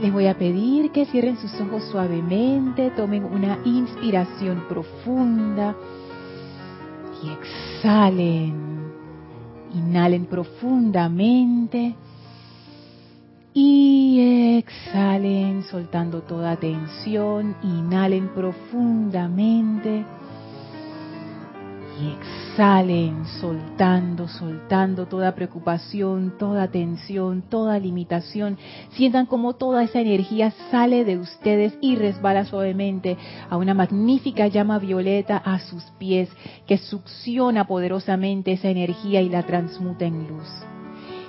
Les voy a pedir que cierren sus ojos suavemente, tomen una inspiración profunda y exhalen. Inhalen profundamente y exhalen soltando toda tensión. Inhalen profundamente y exhalen, soltando, soltando toda preocupación, toda tensión, toda limitación. Sientan como toda esa energía sale de ustedes y resbala suavemente a una magnífica llama violeta a sus pies que succiona poderosamente esa energía y la transmuta en luz.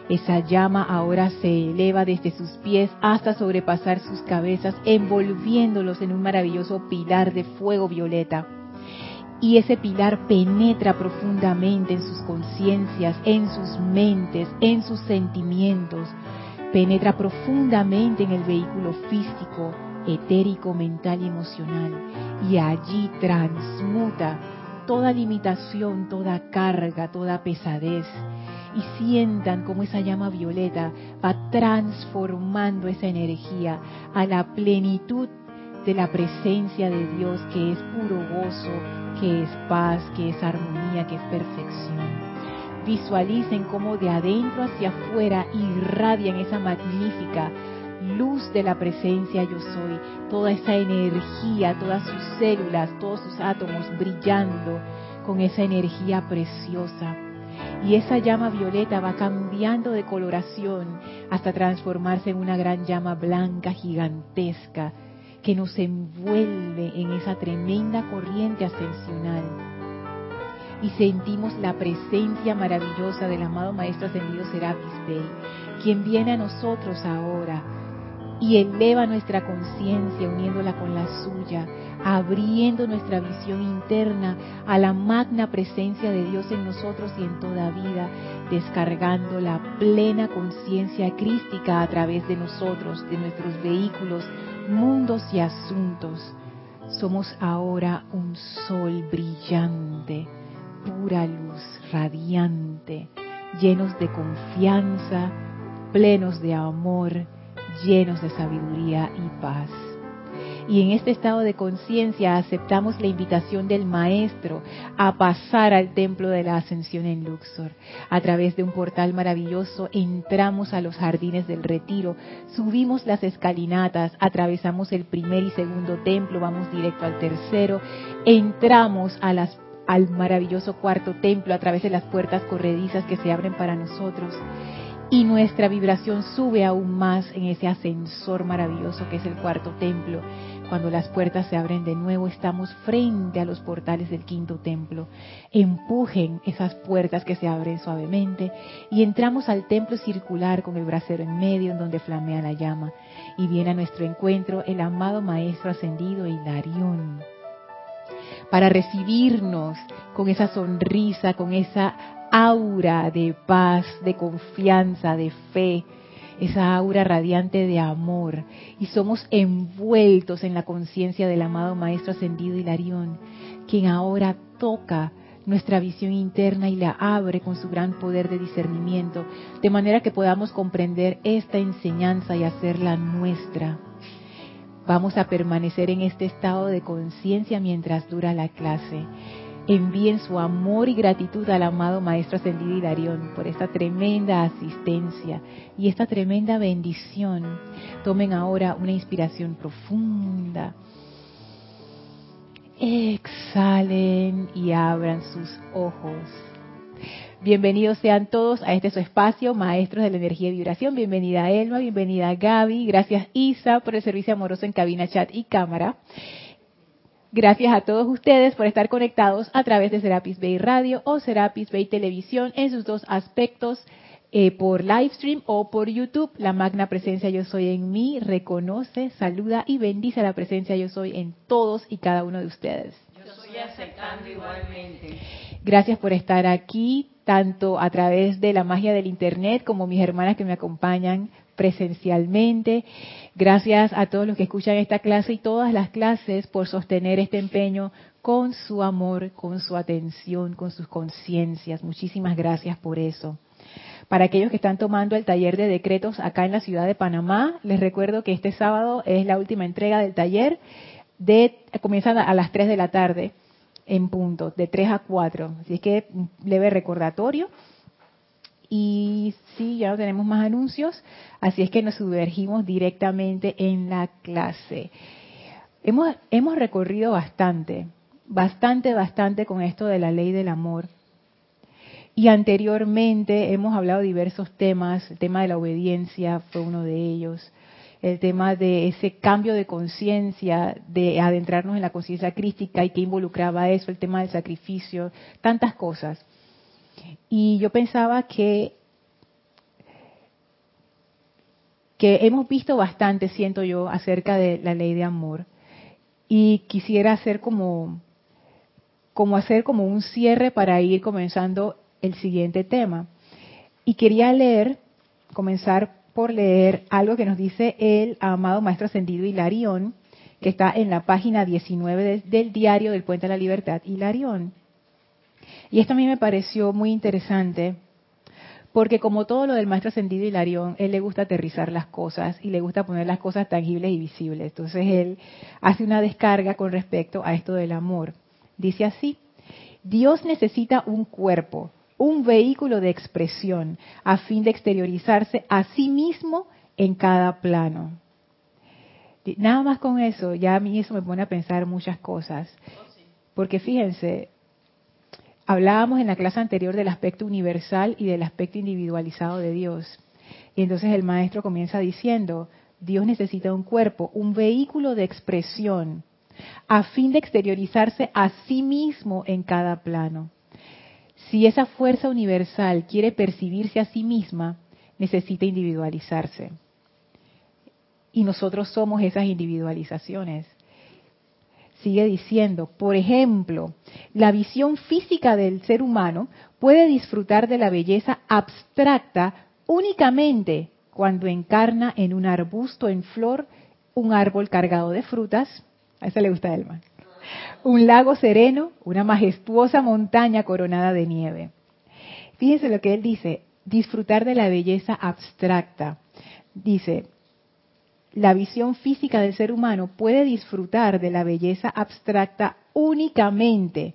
Esa llama ahora se eleva desde sus pies hasta sobrepasar sus cabezas, envolviéndolos en un maravilloso pilar de fuego violeta y ese pilar penetra profundamente en sus conciencias, en sus mentes, en sus sentimientos, penetra profundamente en el vehículo físico, etérico, mental y emocional, y allí transmuta toda limitación, toda carga, toda pesadez, y sientan como esa llama violeta va transformando esa energía a la plenitud de la presencia de Dios que es puro gozo, que es paz, que es armonía, que es perfección. Visualicen cómo de adentro hacia afuera irradian esa magnífica luz de la presencia yo soy, toda esa energía, todas sus células, todos sus átomos brillando con esa energía preciosa. Y esa llama violeta va cambiando de coloración hasta transformarse en una gran llama blanca gigantesca que nos envuelve en esa tremenda corriente ascensional. Y sentimos la presencia maravillosa del amado Maestro Ascendido Serapis Bey, quien viene a nosotros ahora y eleva nuestra conciencia uniéndola con la suya, abriendo nuestra visión interna a la magna presencia de Dios en nosotros y en toda vida, descargando la plena conciencia crística a través de nosotros, de nuestros vehículos, mundos y asuntos. Somos ahora un sol brillante, pura luz, radiante, llenos de confianza, plenos de amor, llenos de sabiduría y paz. Y en este estado de conciencia aceptamos la invitación del Maestro a pasar al templo de la ascensión en Luxor. A través de un portal maravilloso entramos a los jardines del retiro, subimos las escalinatas, atravesamos el primer y segundo templo, vamos directo al tercero, entramos al maravilloso cuarto templo a través de las puertas corredizas que se abren para nosotros y nuestra vibración sube aún más en ese ascensor maravilloso que es el cuarto templo. Cuando las puertas se abren de nuevo, estamos frente a los portales del quinto templo. Empujen esas puertas que se abren suavemente y entramos al templo circular con el brasero en medio en donde flamea la llama. Y viene a nuestro encuentro el amado Maestro Ascendido Hilarión para recibirnos con esa sonrisa, con esa aura de paz, de confianza, de fe, esa aura radiante de amor y somos envueltos en la conciencia del amado Maestro Ascendido Hilarión, quien ahora toca nuestra visión interna y la abre con su gran poder de discernimiento, de manera que podamos comprender esta enseñanza y hacerla nuestra. Vamos a permanecer en este estado de conciencia mientras dura la clase envíen su amor y gratitud al amado Maestro Ascendido Hilarión por esta tremenda asistencia y esta tremenda bendición. Tomen ahora una inspiración profunda. Exhalen y abran sus ojos. Bienvenidos sean todos a este su espacio, Maestros de la Energía y Vibración. Bienvenida Elma, bienvenida Gaby. Gracias Isa por el servicio amoroso en cabina, chat y cámara. Gracias a todos ustedes por estar conectados a través de Serapis Bay Radio o Serapis Bay Televisión en sus dos aspectos, eh, por live stream o por YouTube. La magna presencia yo soy en mí reconoce, saluda y bendice la presencia yo soy en todos y cada uno de ustedes. Yo estoy aceptando igualmente. Gracias por estar aquí, tanto a través de la magia del Internet como mis hermanas que me acompañan presencialmente. Gracias a todos los que escuchan esta clase y todas las clases por sostener este empeño con su amor, con su atención, con sus conciencias. Muchísimas gracias por eso. Para aquellos que están tomando el taller de decretos acá en la ciudad de Panamá, les recuerdo que este sábado es la última entrega del taller. De, comienzan a las 3 de la tarde en punto, de 3 a 4. Así es que leve recordatorio. Y sí, ya no tenemos más anuncios, así es que nos sumergimos directamente en la clase. Hemos, hemos recorrido bastante, bastante, bastante con esto de la ley del amor. Y anteriormente hemos hablado de diversos temas, el tema de la obediencia fue uno de ellos, el tema de ese cambio de conciencia, de adentrarnos en la conciencia crística y que involucraba eso, el tema del sacrificio, tantas cosas. Y yo pensaba que que hemos visto bastante, siento yo, acerca de la ley de amor. Y quisiera hacer como, como hacer como un cierre para ir comenzando el siguiente tema. Y quería leer, comenzar por leer algo que nos dice el amado Maestro Ascendido Hilarión, que está en la página 19 del diario del Puente de la Libertad, Hilarión. Y esto a mí me pareció muy interesante, porque como todo lo del Maestro Ascendido Hilarión, él le gusta aterrizar las cosas y le gusta poner las cosas tangibles y visibles. Entonces él hace una descarga con respecto a esto del amor. Dice así, Dios necesita un cuerpo un vehículo de expresión a fin de exteriorizarse a sí mismo en cada plano. Nada más con eso, ya a mí eso me pone a pensar muchas cosas. Porque fíjense, hablábamos en la clase anterior del aspecto universal y del aspecto individualizado de Dios. Y entonces el maestro comienza diciendo, Dios necesita un cuerpo, un vehículo de expresión, a fin de exteriorizarse a sí mismo en cada plano. Si esa fuerza universal quiere percibirse a sí misma, necesita individualizarse. Y nosotros somos esas individualizaciones. Sigue diciendo, por ejemplo, la visión física del ser humano puede disfrutar de la belleza abstracta únicamente cuando encarna en un arbusto en flor un árbol cargado de frutas. A esa le gusta un lago sereno, una majestuosa montaña coronada de nieve. Fíjense lo que él dice, disfrutar de la belleza abstracta. Dice, la visión física del ser humano puede disfrutar de la belleza abstracta únicamente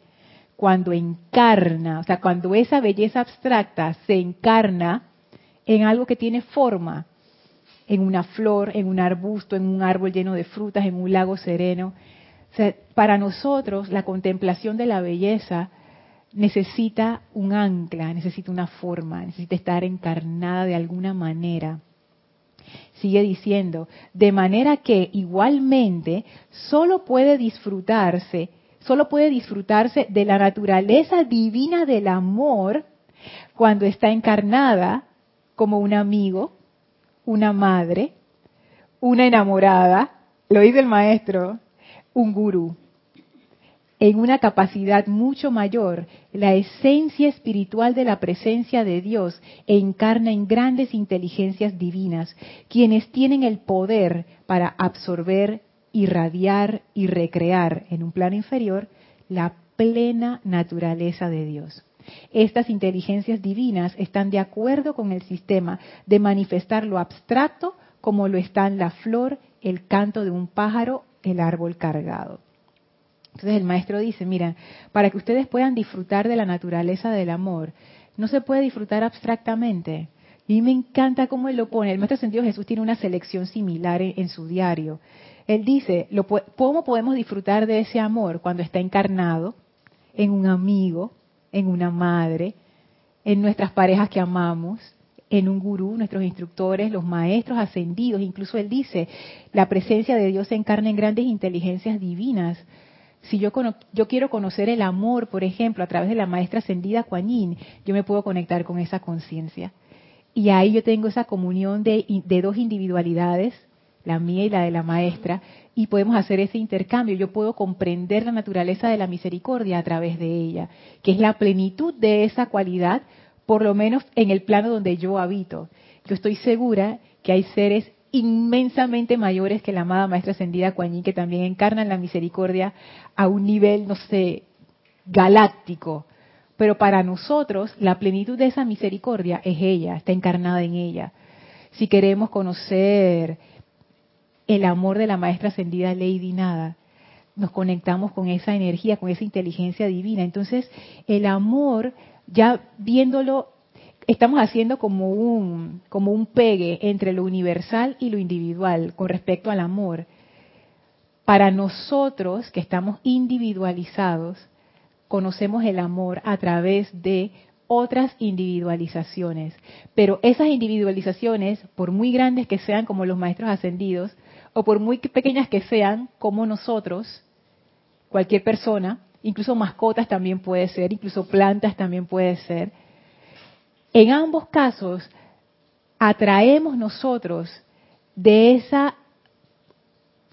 cuando encarna, o sea, cuando esa belleza abstracta se encarna en algo que tiene forma, en una flor, en un arbusto, en un árbol lleno de frutas, en un lago sereno para nosotros la contemplación de la belleza necesita un ancla, necesita una forma, necesita estar encarnada de alguna manera. Sigue diciendo, de manera que igualmente solo puede disfrutarse, solo puede disfrutarse de la naturaleza divina del amor cuando está encarnada como un amigo, una madre, una enamorada, lo dice el maestro, un gurú. En una capacidad mucho mayor, la esencia espiritual de la presencia de Dios encarna en grandes inteligencias divinas, quienes tienen el poder para absorber, irradiar y recrear en un plano inferior la plena naturaleza de Dios. Estas inteligencias divinas están de acuerdo con el sistema de manifestar lo abstracto como lo están la flor, el canto de un pájaro el árbol cargado. Entonces el maestro dice, mira, para que ustedes puedan disfrutar de la naturaleza del amor, no se puede disfrutar abstractamente. Y me encanta cómo él lo pone. El maestro sentido Jesús tiene una selección similar en, su diario. Él dice, ¿cómo podemos disfrutar de ese amor cuando está encarnado en un amigo, en una madre, en nuestras parejas que amamos, en un gurú, nuestros instructores, los maestros ascendidos, incluso él dice, la presencia de Dios se encarna en grandes inteligencias divinas. Si yo, yo quiero conocer el amor, por ejemplo, a través de la maestra ascendida Kuan yo me puedo conectar con esa conciencia. Y ahí yo tengo esa comunión de, de dos individualidades, la mía y la de la maestra, y podemos hacer ese intercambio. Yo puedo comprender la naturaleza de la misericordia a través de ella, que es la plenitud de esa cualidad por lo menos en el plano donde yo habito. Yo estoy segura que hay seres inmensamente mayores que la amada Maestra Ascendida Kuan que también encarnan la misericordia a un nivel, no sé, galáctico. pero para nosotros la plenitud de esa misericordia es ella, está encarnada en ella. Si queremos conocer el amor de la maestra ascendida Lady Nada, nos conectamos con esa energía, con esa inteligencia divina. Entonces, el amor, ya viéndolo, estamos haciendo como un, como un pegue entre lo universal y lo individual con respecto al amor. Para nosotros que estamos individualizados, conocemos el amor a través de otras individualizaciones. Pero esas individualizaciones, por muy grandes que sean como los maestros ascendidos, o por muy pequeñas que sean, como nosotros, cualquier persona, incluso mascotas también puede ser, incluso plantas también puede ser, en ambos casos atraemos nosotros de esa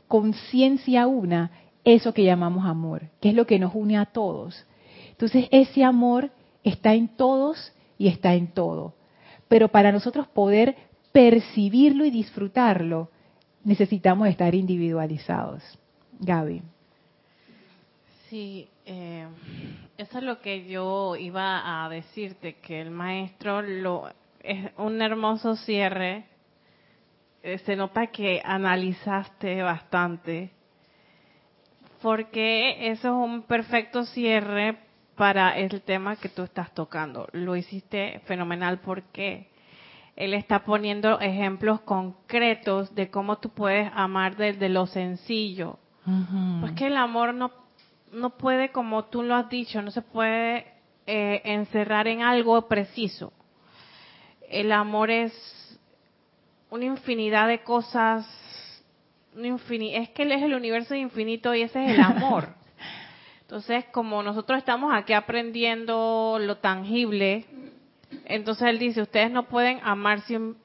conciencia una eso que llamamos amor, que es lo que nos une a todos. Entonces ese amor está en todos y está en todo. Pero para nosotros poder percibirlo y disfrutarlo, necesitamos estar individualizados. Gaby. Sí, eh, eso es lo que yo iba a decirte, que el maestro lo es un hermoso cierre. Eh, se nota que analizaste bastante, porque eso es un perfecto cierre para el tema que tú estás tocando. Lo hiciste fenomenal porque él está poniendo ejemplos concretos de cómo tú puedes amar desde lo sencillo. Porque el amor no, no puede, como tú lo has dicho, no se puede eh, encerrar en algo preciso. El amor es una infinidad de cosas. es que él es el universo infinito y ese es el amor. Entonces, como nosotros estamos aquí aprendiendo lo tangible, entonces él dice, ustedes no pueden amar sin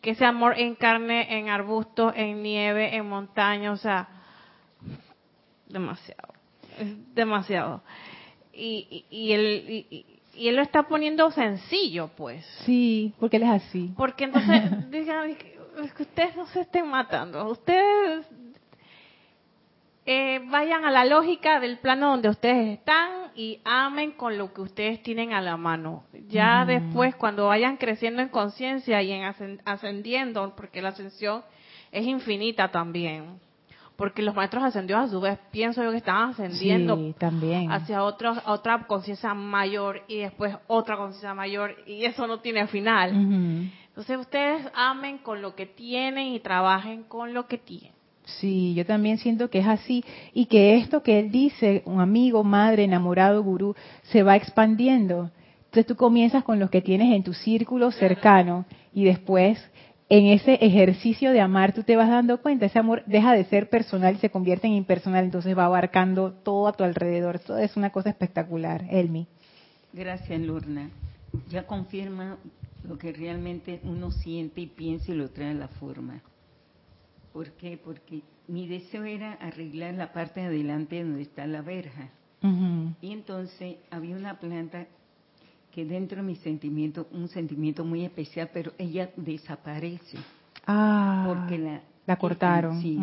que ese amor encarne en arbustos, en nieve, en montaña, o sea, demasiado, es demasiado. Y, y, él, y, él lo está poniendo sencillo, pues. Sí, porque él es así. Porque entonces, digan, que ustedes no se estén matando, ustedes eh, vayan a la lógica del plano donde ustedes están y amen con lo que ustedes tienen a la mano. Ya después, cuando vayan creciendo en conciencia y en ascendiendo, porque la ascensión es infinita también, porque los maestros ascendidos a su vez pienso yo que están ascendiendo también. hacia otro, otra conciencia mayor y después otra conciencia mayor y eso no tiene final. Entonces ustedes amen con lo que tienen y trabajen con lo que tienen. Sí, yo también siento que es así y que esto que él dice, un amigo, madre, enamorado, gurú, se va expandiendo. Entonces tú comienzas con los que tienes en tu círculo cercano y después en ese ejercicio de amar tú te vas dando cuenta, ese amor deja de ser personal y se convierte en impersonal, entonces va abarcando todo a tu alrededor. Todo es una cosa espectacular, Elmi. Gracias, Lurna. Ya confirma lo que realmente uno siente y piensa y lo trae a la forma. ¿Por qué? Porque mi deseo era arreglar la parte de adelante donde está la verja. Y entonces había una planta que dentro de mi sentimiento, un sentimiento muy especial, pero ella desaparece. Ah, porque la, la cortaron. Sí,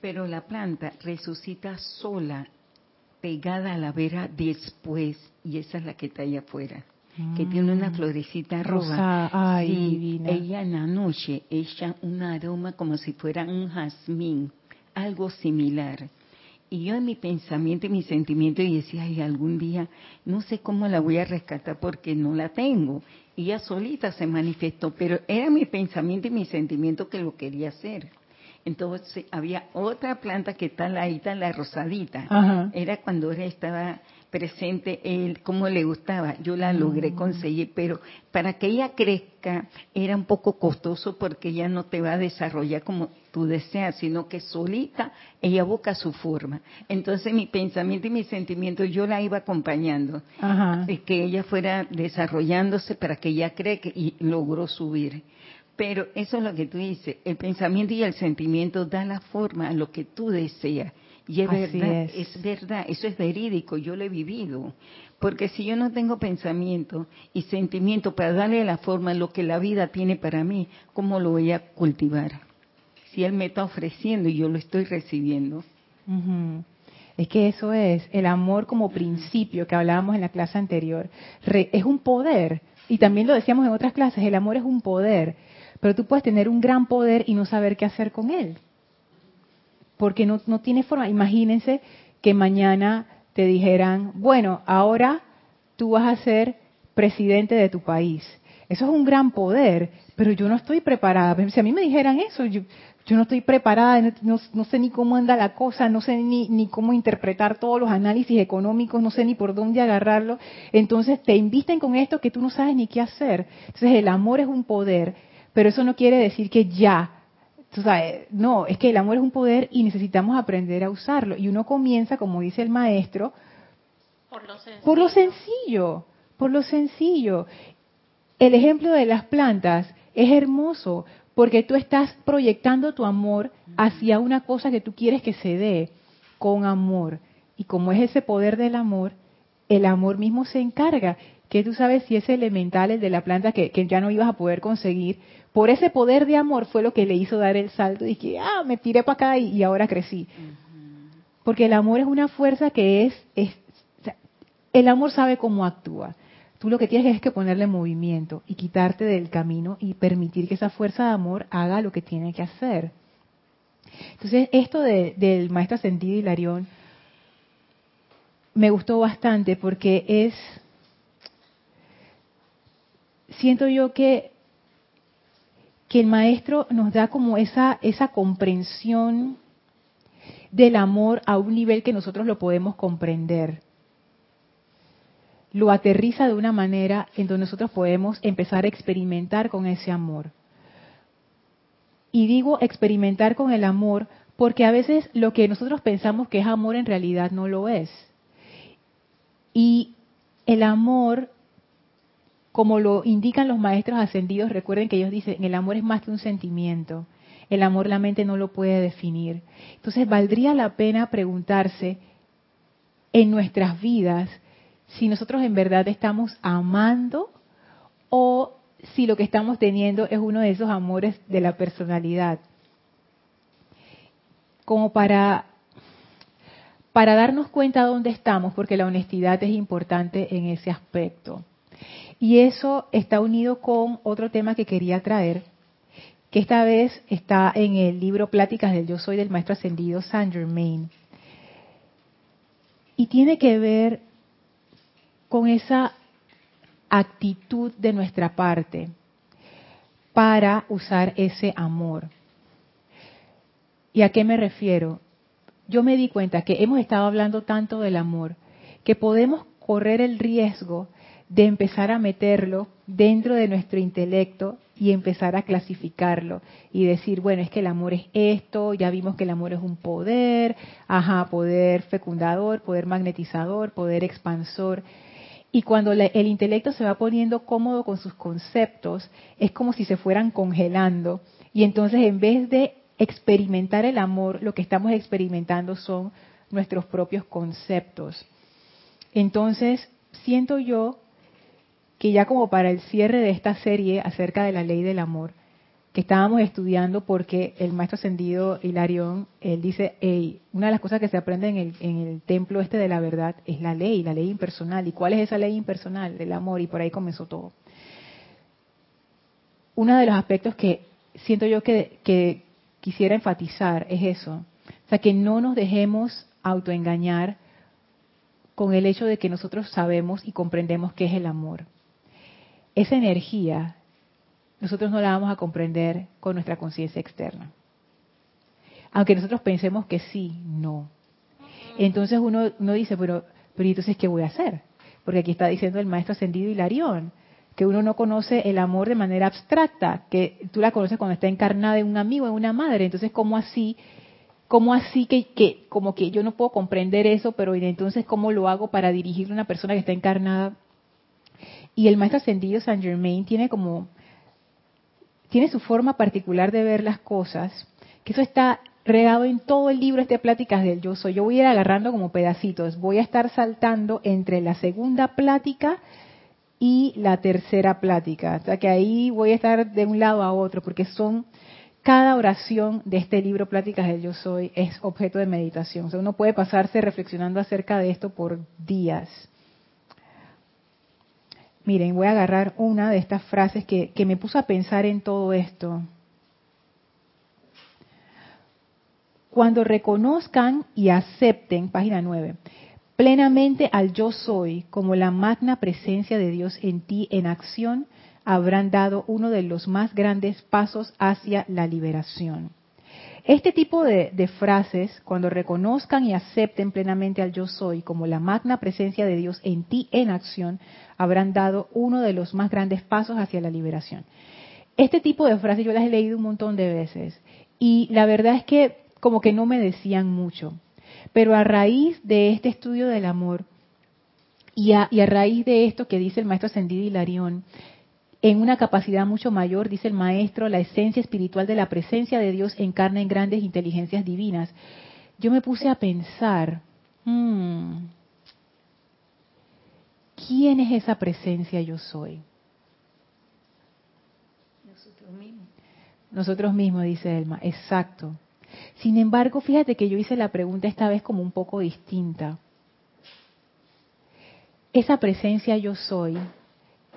pero la planta resucita sola, pegada a la verja después, y esa es la que está allá afuera que tiene una mm. florecita roja. Ay, ella en la noche echa un aroma como si fuera un jazmín, algo similar. Y yo en mi pensamiento y mi sentimiento y decía, ay, algún día no sé cómo la voy a rescatar porque no la tengo. Y ella solita se manifestó, pero era mi pensamiento y mi sentimiento que lo quería hacer. Entonces había otra planta que está la la rosadita. Era cuando ella estaba presente él, como le gustaba. Yo la logré mm. conseguir, pero para que ella crezca era un poco costoso porque ella no te va a desarrollar como tú deseas, sino que solita ella busca su forma. Entonces mi pensamiento y mi sentimiento yo la iba acompañando, que ella fuera desarrollándose para que ella crezca y logró subir. Pero eso es lo que tú dices, el pensamiento y el sentimiento dan la forma a lo que tú deseas. Y es verdad, es. verdad, eso es verídico, yo lo he vivido. Porque si yo no tengo pensamiento y sentimiento para darle la forma a lo que la vida tiene para mí, ¿cómo lo voy a cultivar? Si Él me está ofreciendo y yo lo estoy recibiendo. Es que eso es el amor como principio que hablábamos en la clase anterior. es un poder. Y también lo decíamos en otras clases, el amor es un poder. Pero tú puedes tener un gran poder y no saber qué hacer con él. Porque no, no tiene forma. Imagínense que mañana te dijeran, bueno, ahora tú vas a ser presidente de tu país. Eso es un gran poder, pero yo no estoy preparada. Si a mí me dijeran eso, yo, yo no estoy preparada, no, sé ni cómo anda la cosa, no sé ni, ni cómo interpretar todos los análisis económicos, no sé ni por dónde agarrarlo. Entonces te invisten con esto que tú no sabes ni qué hacer. Entonces el amor es un poder, pero eso no quiere decir que ya. no, es que el amor es un poder y necesitamos aprender a usarlo. Y uno comienza, como dice el maestro, por lo sencillo. Por lo sencillo, por lo sencillo. El ejemplo de las plantas es hermoso porque tú estás proyectando tu amor hacia una cosa que tú quieres que se dé con amor. Y como es ese poder del amor, el amor mismo se encarga. Que tú sabes si ese elemental, el de la planta, que, ya no ibas a poder conseguir, por ese poder de amor fue lo que le hizo dar el salto y que, ah, me tiré para acá y, ahora crecí. Porque el amor es una fuerza que es, es el amor sabe cómo actúa. Tú lo que tienes es que ponerle movimiento y quitarte del camino y permitir que esa fuerza de amor haga lo que tiene que hacer. Entonces, esto del maestro ascendido Hilarión me gustó bastante porque es, siento yo que, que el maestro nos da como esa, esa comprensión del amor a un nivel que nosotros lo podemos comprender lo aterriza de una manera en donde nosotros podemos empezar a experimentar con ese amor. Y digo experimentar con el amor porque a veces lo que nosotros pensamos que es amor en realidad no lo es. Y el amor, como lo indican los maestros ascendidos, recuerden que ellos dicen, el amor es más que un sentimiento. El amor la mente no lo puede definir. Entonces valdría la pena preguntarse en nuestras vidas si nosotros en verdad estamos amando o si lo que estamos teniendo es uno de esos amores de la personalidad. Como para, para darnos cuenta de dónde estamos, porque la honestidad es importante en ese aspecto. Y eso está unido con otro tema que quería traer, que esta vez está en el libro Pláticas del Yo Soy del Maestro Ascendido Saint Germain. Y tiene que ver con esa actitud de nuestra parte para usar ese amor. ¿Y a qué me refiero? Yo me di cuenta que hemos estado hablando tanto del amor que podemos correr el riesgo de empezar a meterlo dentro de nuestro intelecto y empezar a clasificarlo y decir, bueno, es que el amor es esto, ya vimos que el amor es un poder, ajá, poder fecundador, poder magnetizador, poder expansor. Y cuando el intelecto se va poniendo cómodo con sus conceptos, es como si se fueran congelando. Y entonces en vez de experimentar el amor, lo que estamos experimentando son nuestros propios conceptos. Entonces, siento yo que ya como para el cierre de esta serie acerca de la ley del amor, que estábamos estudiando porque el maestro ascendido Hilarión, él dice, una de las cosas que se aprende en el, en el templo este de la verdad es la ley, la ley impersonal. ¿Y cuál es esa ley impersonal? El amor, y por ahí comenzó todo. Uno de los aspectos que siento yo que, que quisiera enfatizar es eso. O sea, que no nos dejemos autoengañar con el hecho de que nosotros sabemos y comprendemos qué es el amor. Esa energía nosotros no la vamos a comprender con nuestra conciencia externa. Aunque nosotros pensemos que sí, no. Entonces uno, uno dice, pero, pero entonces ¿qué voy a hacer? Porque aquí está diciendo el maestro ascendido Hilarión, que uno no conoce el amor de manera abstracta, que tú la conoces cuando está encarnada en un amigo, en una madre. Entonces, ¿cómo así? ¿Cómo así que, que, como que yo no puedo comprender eso, pero entonces cómo lo hago para dirigir a una persona que está encarnada? Y el maestro ascendido Saint Germain tiene como tiene su forma particular de ver las cosas, que eso está regado en todo el libro este Pláticas del Yo Soy. Yo voy a ir agarrando como pedacitos, voy a estar saltando entre la segunda plática y la tercera plática. O sea que ahí voy a estar de un lado a otro, porque son cada oración de este libro Pláticas del Yo Soy es objeto de meditación. O sea, uno puede pasarse reflexionando acerca de esto por días. Miren, voy a agarrar una de estas frases que, me puso a pensar en todo esto. Cuando reconozcan y acepten, página 9, plenamente al yo soy como la magna presencia de Dios en ti en acción, habrán dado uno de los más grandes pasos hacia la liberación. Este tipo de, frases, cuando reconozcan y acepten plenamente al yo soy como la magna presencia de Dios en ti en acción, habrán dado uno de los más grandes pasos hacia la liberación. Este tipo de frases yo las he leído un montón de veces y la verdad es que como que no me decían mucho. Pero a raíz de este estudio del amor y a, y a raíz de esto que dice el maestro ascendido Hilarión, en una capacidad mucho mayor, dice el maestro, la esencia espiritual de la presencia de Dios encarna en grandes inteligencias divinas. Yo me puse a pensar, hmm, ¿quién es esa presencia yo soy? Nosotros mismos. Nosotros mismos, dice Elma, exacto. Sin embargo, fíjate que yo hice la pregunta esta vez como un poco distinta. Esa presencia yo soy,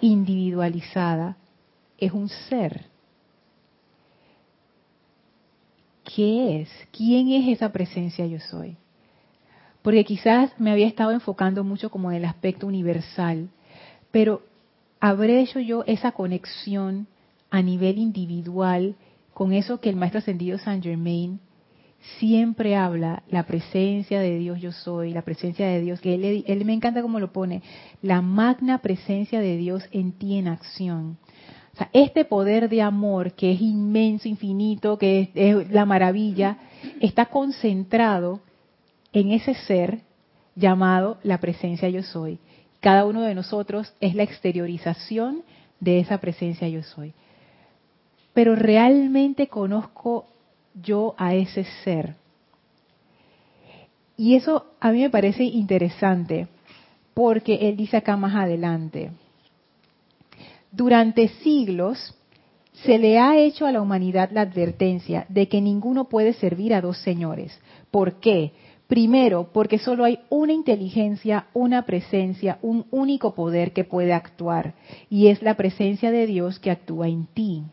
individualizada, es un ser. ¿Qué es? ¿Quién es esa presencia yo soy? Porque quizás me había estado enfocando mucho como en el aspecto universal, pero ¿habré hecho yo esa conexión a nivel individual con eso que el maestro ascendido Saint Germain siempre habla, la presencia de Dios yo soy, la presencia de Dios, que él, me encanta como lo pone, la magna presencia de Dios en ti en acción. O sea, este poder de amor que es inmenso, infinito, que es la maravilla, está concentrado en ese ser llamado la presencia yo soy. Cada uno de nosotros es la exteriorización de esa presencia yo soy. Pero realmente conozco yo a ese ser. Y eso a mí me parece interesante, porque él dice acá más adelante, durante siglos se le ha hecho a la humanidad la advertencia de que ninguno puede servir a dos señores. ¿Por qué? Primero, porque solo hay una inteligencia, una presencia, un único poder que puede actuar, y es la presencia de Dios que actúa en ti.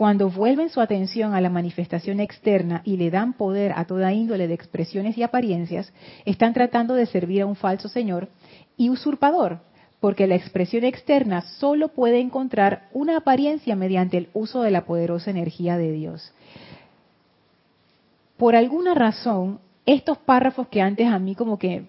Cuando vuelven su atención a la manifestación externa y le dan poder a toda índole de expresiones y apariencias, están tratando de servir a un falso Señor y usurpador, porque la expresión externa solo puede encontrar una apariencia mediante el uso de la poderosa energía de Dios. Por alguna razón, estos párrafos que antes a mí como que,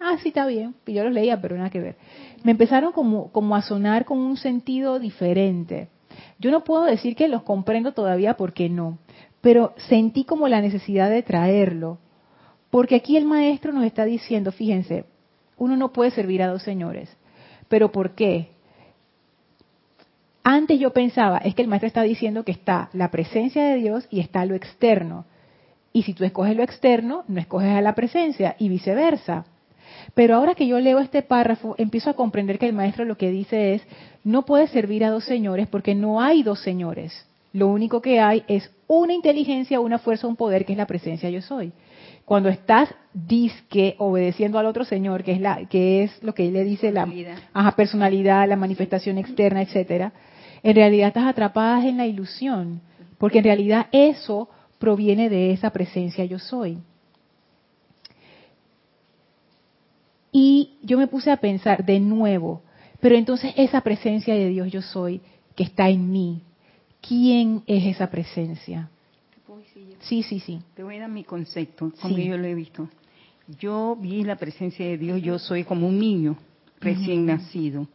ah, sí está bien, yo los leía, pero nada que ver, me empezaron como a sonar con un sentido diferente. Yo no puedo decir que los comprendo todavía porque no, pero sentí como la necesidad de traerlo, porque aquí el maestro nos está diciendo, fíjense, uno no puede servir a dos señores, pero ¿por qué? Antes yo pensaba, es que el maestro está diciendo que está la presencia de Dios y está lo externo. Y si tú escoges lo externo, no escoges a la presencia y viceversa. Pero ahora que yo leo este párrafo, empiezo a comprender que el maestro lo que dice es, no puede servir a dos señores porque no hay dos señores. Lo único que hay es una inteligencia, una fuerza, un poder que es la presencia yo soy. Cuando estás disque obedeciendo al otro señor, que es la que es lo que él le dice la ajá, personalidad, la manifestación externa, etcétera, en realidad estás atrapada en la ilusión, porque en realidad eso proviene de esa presencia yo soy. Y yo me puse a pensar de nuevo, pero entonces esa presencia de Dios yo soy, que está en mí, ¿quién es esa presencia? Sí, sí, sí. Te voy a dar mi concepto, como yo lo he visto. Yo vi la presencia de Dios, yo soy como un niño recién nacido.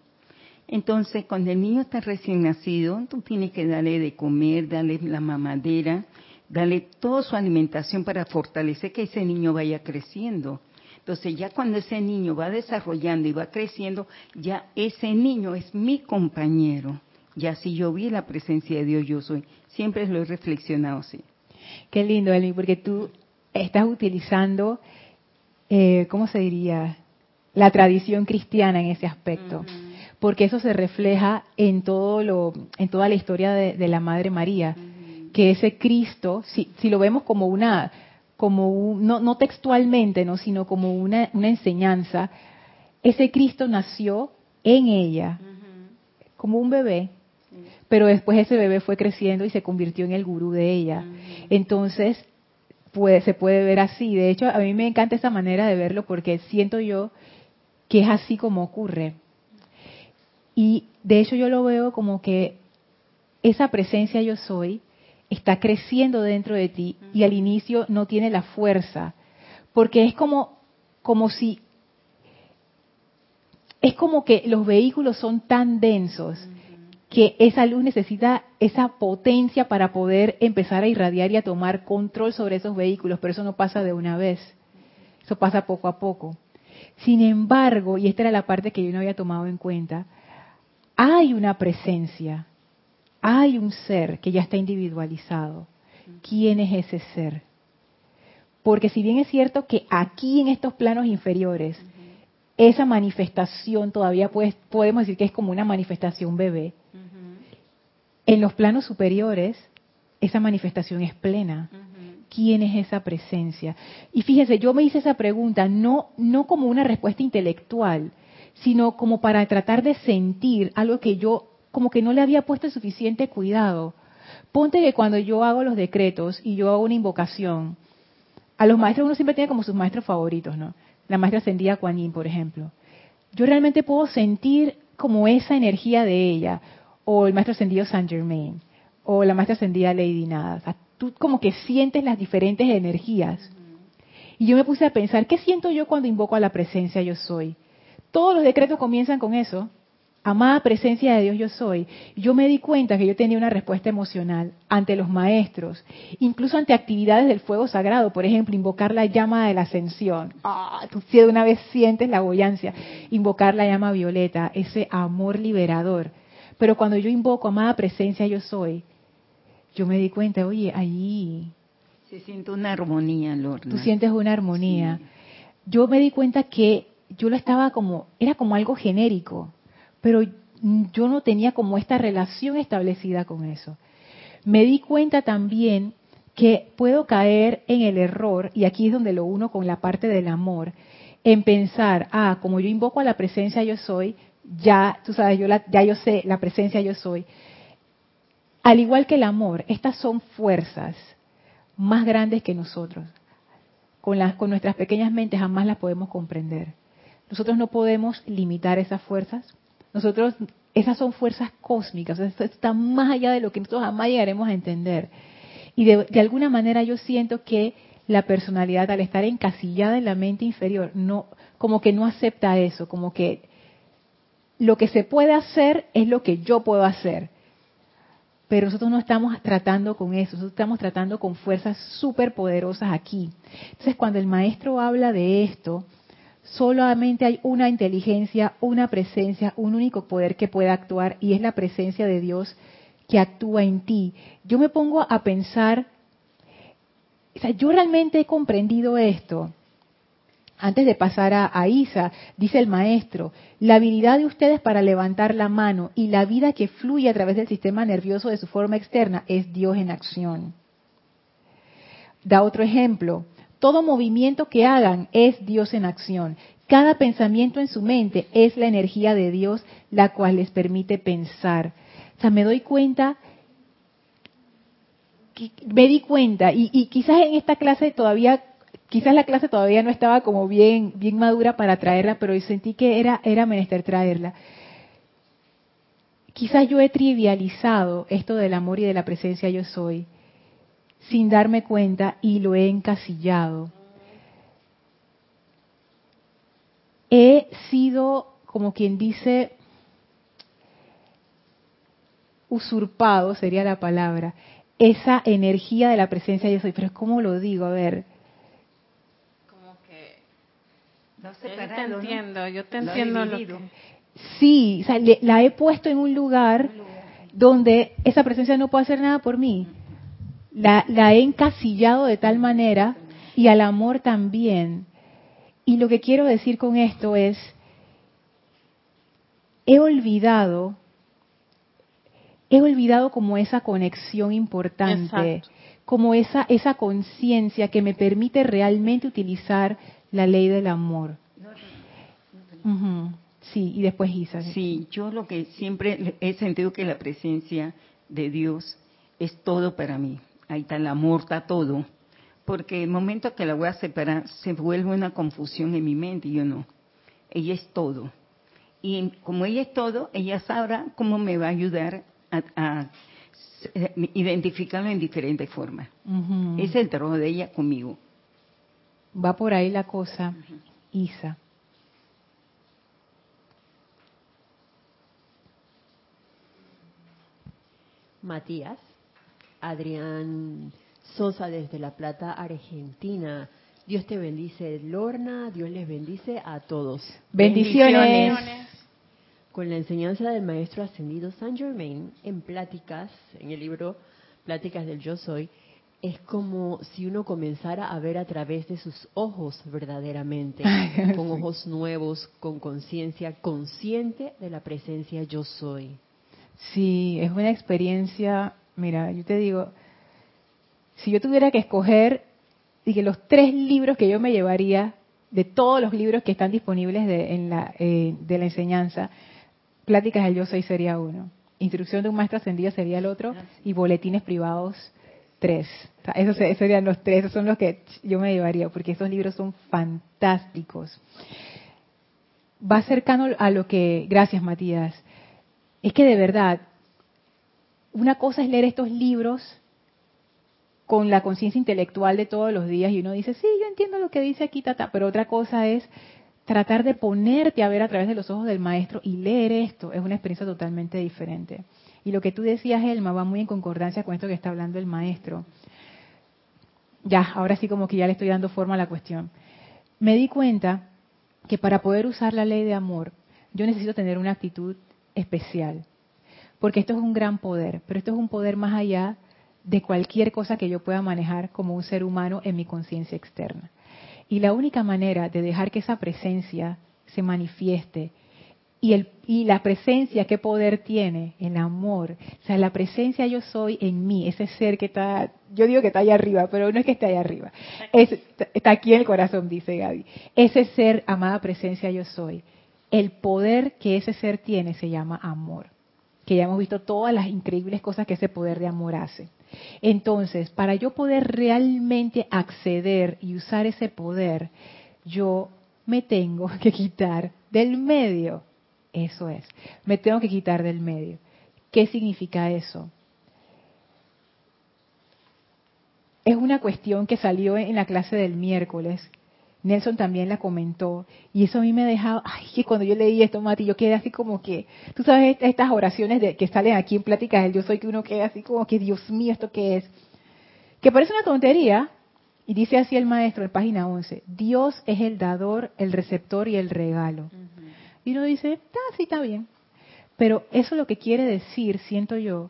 Entonces, cuando el niño está recién nacido, tú tienes que darle de comer, darle la mamadera, darle toda su alimentación para fortalecer que ese niño vaya creciendo. Entonces ya cuando ese niño va desarrollando y va creciendo, ya ese niño es mi compañero. Ya si yo vi la presencia de Dios, yo soy. Siempre lo he reflexionado así. Qué lindo, Eli, porque tú estás utilizando, eh, ¿cómo se diría? La tradición cristiana en ese aspecto. Porque eso se refleja en todo lo, en toda la historia de, la Madre María que ese Cristo, si, si lo vemos como una, como no, no, textualmente, no, sino como una, una enseñanza, ese Cristo nació en ella, como un bebé, pero después ese bebé fue creciendo y se convirtió en el gurú de ella. Entonces, puede, se puede ver así. De hecho, a mí me encanta esa manera de verlo porque siento yo que es así como ocurre. Y de hecho yo lo veo como que esa presencia yo soy está creciendo dentro de ti y al inicio no tiene la fuerza, porque es como, como si, es como que los vehículos son tan densos que esa luz necesita esa potencia para poder empezar a irradiar y a tomar control sobre esos vehículos, pero eso no pasa de una vez, eso pasa poco a poco. Sin embargo, y esta era la parte que yo no había tomado en cuenta, hay una presencia, hay un ser que ya está individualizado. ¿Quién es ese ser? Porque si bien es cierto que aquí en estos planos inferiores, esa manifestación todavía podemos decir que es como una manifestación bebé, en los planos superiores esa manifestación es plena. ¿Quién es esa presencia? Y fíjese, yo me hice esa pregunta no, no como una respuesta intelectual, sino como para tratar de sentir algo que yo como que no le había puesto suficiente cuidado. Ponte que cuando yo hago los decretos y yo hago una invocación, a los maestros uno siempre tiene como sus maestros favoritos, ¿no? La maestra ascendida Kuan Yin, por ejemplo. Yo realmente puedo sentir como esa energía de ella, o el maestro ascendido Saint Germain, o la maestra ascendida Lady Nada. O sea, tú como que sientes las diferentes energías. Y yo me puse a pensar, ¿qué siento yo cuando invoco a la presencia yo soy? Todos los decretos comienzan con eso. Amada presencia de Dios yo soy. Yo me di cuenta que yo tenía una respuesta emocional ante los maestros, incluso ante actividades del fuego sagrado, por ejemplo, invocar la llama de la ascensión. Ah, tú de una vez sientes la boyancia. Invocar la llama violeta, ese amor liberador. Pero cuando yo invoco amada presencia yo soy, yo me di cuenta, oye, allí se siente una armonía, Lorna. Tú sientes una armonía. Yo me di cuenta que yo lo estaba como, era como algo genérico, pero yo no tenía como esta relación establecida con eso. Me di cuenta también que puedo caer en el error, y aquí es donde lo uno con la parte del amor, en pensar, ah, como yo invoco a la presencia yo soy, ya, tú sabes, yo ya yo sé la presencia yo soy. Al igual que el amor, estas son fuerzas más grandes que nosotros. Con, las, con nuestras pequeñas mentes jamás las podemos comprender. Nosotros no podemos limitar esas fuerzas. Nosotros, esas son fuerzas cósmicas, están más allá de lo que nosotros jamás llegaremos a entender. Y de, alguna manera yo siento que la personalidad, al estar encasillada en la mente inferior, no, como que no acepta eso, como que lo que se puede hacer es lo que yo puedo hacer. Pero nosotros no estamos tratando con eso, nosotros estamos tratando con fuerzas súper poderosas aquí. Entonces, cuando el maestro habla de esto, solamente hay una inteligencia, una presencia, un único poder que pueda actuar y es la presencia de Dios que actúa en ti. Yo me pongo a pensar, o sea, yo realmente he comprendido esto. Antes de pasar a, Isa, dice el maestro, la habilidad de ustedes para levantar la mano y la vida que fluye a través del sistema nervioso de su forma externa es Dios en acción. Da otro ejemplo, todo movimiento que hagan es Dios en acción. Cada pensamiento en su mente es la energía de Dios la cual les permite pensar. O sea, me doy cuenta, me di cuenta, y, quizás en esta clase todavía, quizás la clase todavía no estaba como bien, bien madura para traerla, pero sentí que era, era menester traerla. Quizás yo he trivializado esto del amor y de la presencia yo soy sin darme cuenta y lo he encasillado. He sido, como quien dice, usurpado, sería la palabra, esa energía de la presencia de yo soy. Pero ¿cómo lo digo? A ver. Como que... No sé, yo te entiendo, yo te entiendo lo que... Sí, o sea, la he puesto en un lugar donde esa presencia no puede hacer nada por mí la, he encasillado de tal manera y al amor también. Y lo que quiero decir con esto es, he olvidado he olvidado como esa conexión importante, Exacto. como esa, esa conciencia que me permite realmente utilizar la ley del amor. Sí, y después Isa. Sí, yo lo que siempre he sentido que la presencia de Dios es todo para mí. Ahí está el amor, está todo. Porque el momento que la voy a separar se vuelve una confusión en mi mente y yo no. Ella es todo. Y como ella es todo, ella sabrá cómo me va a ayudar a, a identificarlo en diferentes formas. Ese es el trabajo de ella conmigo. Va por ahí la cosa, Isa. Matías, Adrián Sosa desde La Plata, Argentina. Dios te bendice, Lorna. Dios les bendice a todos. Bendiciones. Con la enseñanza del Maestro Ascendido Saint Germain en pláticas, en el libro Pláticas del Yo Soy, es como si uno comenzara a ver a través de sus ojos verdaderamente, con ojos nuevos, con conciencia consciente de la presencia Yo Soy. Sí, es una experiencia, mira, yo te digo, si yo tuviera que escoger que los tres libros que yo me llevaría de todos los libros que están disponibles de, en la, eh, de la enseñanza, Pláticas del Yo Soy sería uno, Instrucción de un Maestro Ascendido sería el otro, y Boletines Privados tres. O sea, esos, esos serían los tres, esos son los que yo me llevaría, porque esos libros son fantásticos. Va cercano a lo que, gracias Matías, es que de verdad, una cosa es leer estos libros con la conciencia intelectual de todos los días y uno dice, sí, yo entiendo lo que dice aquí, tata, pero otra cosa es tratar de ponerte a ver a través de los ojos del maestro y leer esto. Es una experiencia totalmente diferente. Y lo que tú decías, Elma, va muy en concordancia con esto que está hablando el maestro. Ya, ahora sí como que ya le estoy dando forma a la cuestión. Me di cuenta que para poder usar la ley de amor, yo necesito tener una actitud especial. Porque esto es un gran poder, pero esto es un poder más allá de cualquier cosa que yo pueda manejar como un ser humano en mi conciencia externa. Y la única manera de dejar que esa presencia se manifieste y, la presencia, ¿qué poder tiene? El amor. O sea, la presencia yo soy en mí, ese ser que está, yo digo que está allá arriba, pero no es que esté allá arriba. Es, está aquí en el corazón, dice Gaby. Ese ser, amada presencia yo soy. El poder que ese ser tiene se llama amor. Que ya hemos visto todas las increíbles cosas que ese poder de amor hace. Entonces, para yo poder realmente acceder y usar ese poder, yo me tengo que quitar del medio. Eso es, me tengo que quitar del medio. ¿Qué significa eso? Es una cuestión que salió en la clase del miércoles. Nelson también la comentó. Y eso a mí me ha dejado, ay, que cuando yo leí esto, Mati, yo quedé así como que, tú sabes, estas oraciones de, que salen aquí en Pláticas del Yo Soy, que uno queda así como que, Dios mío, ¿esto qué es? Que parece una tontería, y dice así el maestro en página 11, Dios es el dador, el receptor y el regalo. Y uno dice, ah, sí, está bien. Pero eso lo que quiere decir, siento yo,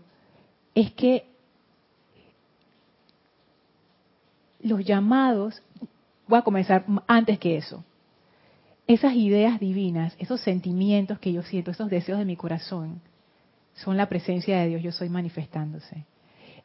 es que los llamados, voy a comenzar antes que eso, esas ideas divinas, esos sentimientos que yo siento, esos deseos de mi corazón, son la presencia de Dios, yo soy manifestándose.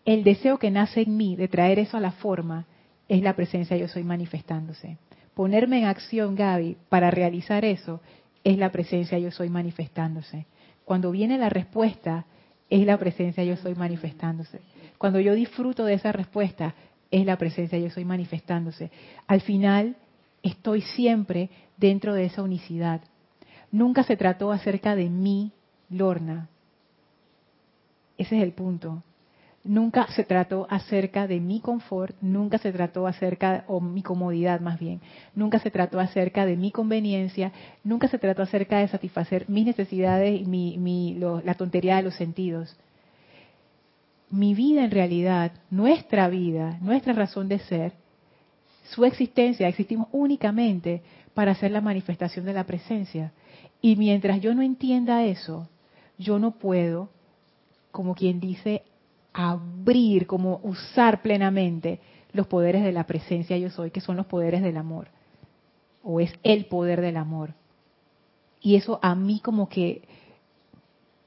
El deseo que nace en mí de traer eso a la forma es la presencia yo soy manifestándose. Ponerme en acción, Gaby, para realizar eso es la presencia yo soy manifestándose. Cuando viene la respuesta, es la presencia yo soy manifestándose. Cuando yo disfruto de esa respuesta, es la presencia yo soy manifestándose. Al final, estoy siempre dentro de esa unicidad. Nunca se trató acerca de mí, Lorna. Ese es el punto. Nunca se trató acerca de mi confort, nunca se trató acerca, o mi comodidad más bien, nunca se trató acerca de mi conveniencia, nunca se trató acerca de satisfacer mis necesidades y mi, mi, la tontería de los sentidos. Mi vida en realidad, nuestra vida, nuestra razón de ser, su existencia, existimos únicamente para hacer la manifestación de la presencia. Y mientras yo no entienda eso, yo no puedo, como quien dice, abrir, como usar plenamente los poderes de la presencia yo soy, que son los poderes del amor, o es el poder del amor. Y eso a mí como que,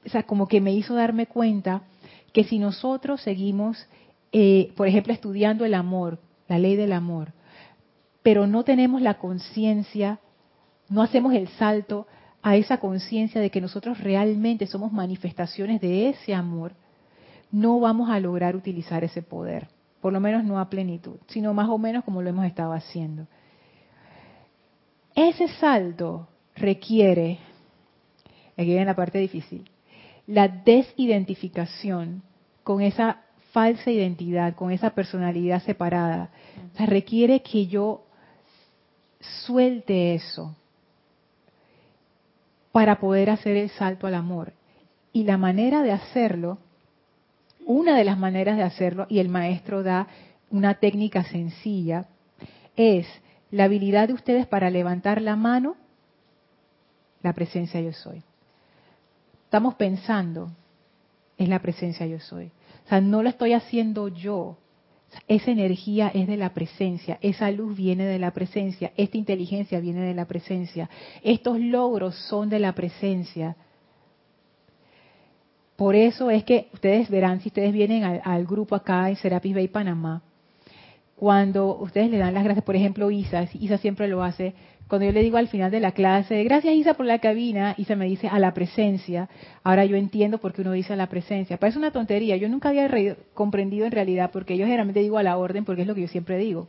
o sea, como que me hizo darme cuenta que si nosotros seguimos, eh, por ejemplo, estudiando el amor, la ley del amor, pero no tenemos la conciencia, no hacemos el salto a esa conciencia de que nosotros realmente somos manifestaciones de ese amor, no vamos a lograr utilizar ese poder, por lo menos no a plenitud, sino más o menos como lo hemos estado haciendo. Ese salto requiere, aquí viene la parte difícil, la desidentificación con esa falsa identidad, con esa personalidad separada. Requiere que yo suelte eso para poder hacer el salto al amor. Y la manera de hacerlo, una de las maneras de hacerlo, y el maestro da una técnica sencilla, es la habilidad de ustedes para levantar la mano, la presencia yo soy. Estamos pensando, es la presencia yo soy. O sea, no lo estoy haciendo yo. Esa energía es de la presencia, esa luz viene de la presencia, esta inteligencia viene de la presencia, estos logros son de la presencia. Por eso es que ustedes verán, si ustedes vienen al, grupo acá en Serapis Bay Panamá, cuando ustedes le dan las gracias, por ejemplo, Isa, Isa siempre lo hace, cuando yo le digo al final de la clase, gracias Isa por la cabina, Isa me dice a la presencia, ahora yo entiendo por qué uno dice a la presencia. Parece una tontería, yo nunca había comprendido en realidad, porque yo generalmente digo a la orden, porque es lo que yo siempre digo.